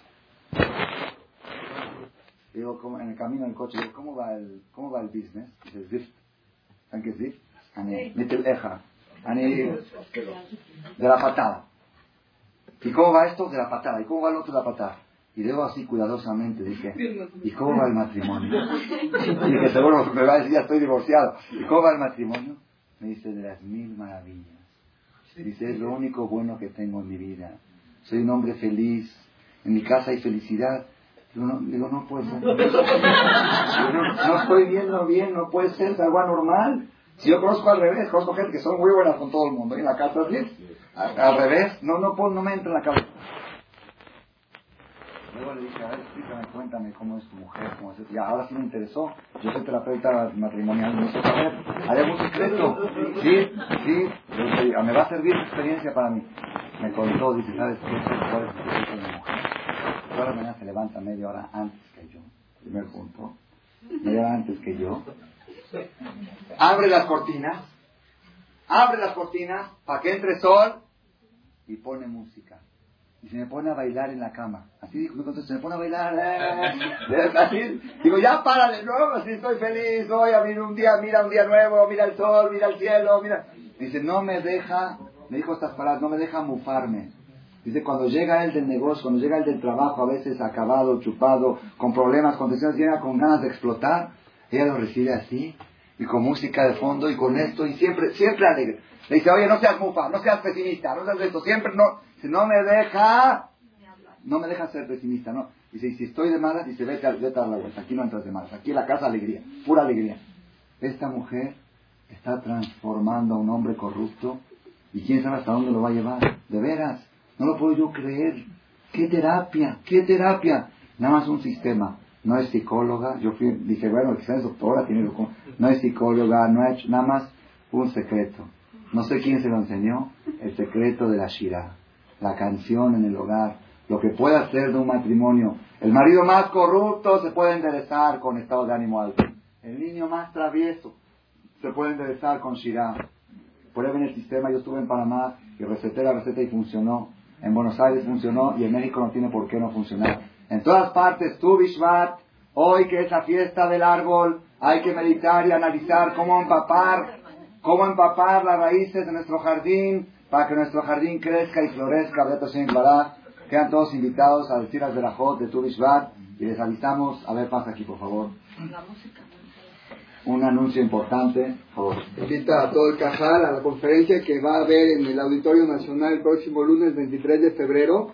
Digo, como en el camino en el coche, digo, ¿cómo va el, cómo va el business? Dice, Zift. ¿Saben qué es Zift? Eja. De la patada. ¿Y cómo va esto? De la patada. ¿Y cómo va el otro de la patada? Y luego así cuidadosamente dije, ¿y cómo va el matrimonio? Y que seguro me va a decir, ya estoy divorciado. ¿Y cómo va el matrimonio? Me dice, de las mil maravillas. Dice, es lo único bueno que tengo en mi vida. Soy un hombre feliz. En mi casa hay felicidad. Digo, no, digo, no puede ser. no, estoy viendo bien, no puede ser, es algo anormal. Si yo conozco al revés, conozco gente que son muy buenas con todo el mundo, y en la casa al, revés, no, no, no me entra en la cabeza. Luego le dije, a ver, explícame, cuéntame cómo es tu mujer, cómo es Ya, ahora sí me interesó. Yo soy terapeuta matrimonial, me hizo saber, ¿hay algún secreto? Sí, sí, me va a servir esa experiencia para mí. Me contó, dice, ¿sabes qué? ¿Cuál es el secreto de mi mujer? toda la mañana se levanta media hora antes que yo. Primer punto. Media hora antes que yo. Abre las cortinas. Abre las cortinas para que entre sol y pone música. Y se me pone a bailar en la cama. Así dijo, entonces se me pone a bailar. Eh, así, digo, ya párale, no, así estoy feliz, voy a ver un día, mira un día nuevo, mira el sol, mira el cielo, mira. Dice, no me deja, me dijo estas palabras, no me deja mufarme. Dice, cuando llega él del negocio, cuando llega él del trabajo, a veces acabado, chupado, con problemas, con tensiones, llega con ganas de explotar, ella lo recibe así, y con música de fondo, y con esto, y siempre, siempre alegre. Le dice, oye, no seas mufa, no seas pesimista, no seas esto, siempre no, no me deja, no me deja ser pesimista, no. Dice, y si estoy de malas, dice, vete, vete a la vuelta, aquí no entras de malas, aquí en la casa alegría, pura alegría. Esta mujer está transformando a un hombre corrupto, y quién sabe hasta dónde lo va a llevar, de veras. No lo puedo yo creer. ¿Qué terapia? ¿Qué terapia? Nada más un sistema. No es psicóloga. Yo fui, dije, bueno, quizás es doctora, tiene No es psicóloga, no ha hecho nada más un secreto. No sé quién se lo enseñó. El secreto de la Shira. La canción en el hogar. Lo que puede hacer de un matrimonio. El marido más corrupto se puede enderezar con estado de ánimo alto. El niño más travieso se puede enderezar con Shira. Prueben el sistema. Yo estuve en Panamá y receté la receta y funcionó. En Buenos Aires funcionó y en México no tiene por qué no funcionar. En todas partes, tú, Bishvat, hoy que es la fiesta del árbol, Hay que meditar y analizar cómo empapar, cómo empapar las raíces de nuestro jardín para que nuestro jardín crezca y florezca. Quedan todos invitados a decir las de la Jot de Tubishvat y les avisamos. A ver, pasa aquí, por favor. Un anuncio importante, por. Invita a todo el Cajal a la conferencia que va a haber en el Auditorio Nacional el próximo lunes 23 de febrero.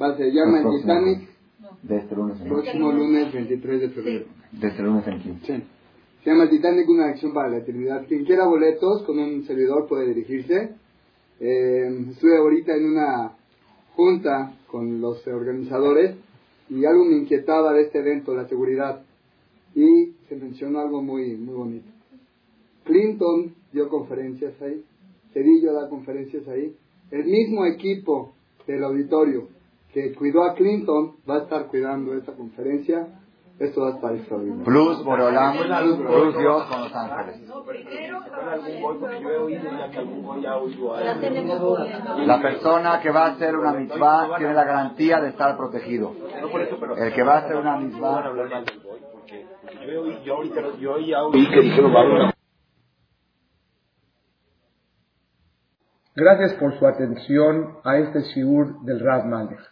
Va, se llama el Titanic. De este lunes en Próximo lunes 23 de febrero. De este lunes en 15. Sí. Se llama Titanic, una acción para la eternidad. Quien quiera boletos con un servidor puede dirigirse. Eh, estuve ahorita en una junta con los organizadores y algo me inquietaba de este evento, la seguridad. Y se mencionó algo muy, muy bonito. Clinton dio conferencias ahí, Cedillo da conferencias ahí. El mismo equipo del auditorio que cuidó a Clinton va a estar cuidando esta conferencia. Esto va a estar extraordinario. Plus Borolam, plus Dios con los ángeles. La persona que va a hacer una mitzvah tiene la garantía de estar protegido. El que va a hacer una mitzvah... Gracias por su atención a este shiur del Rav Malech.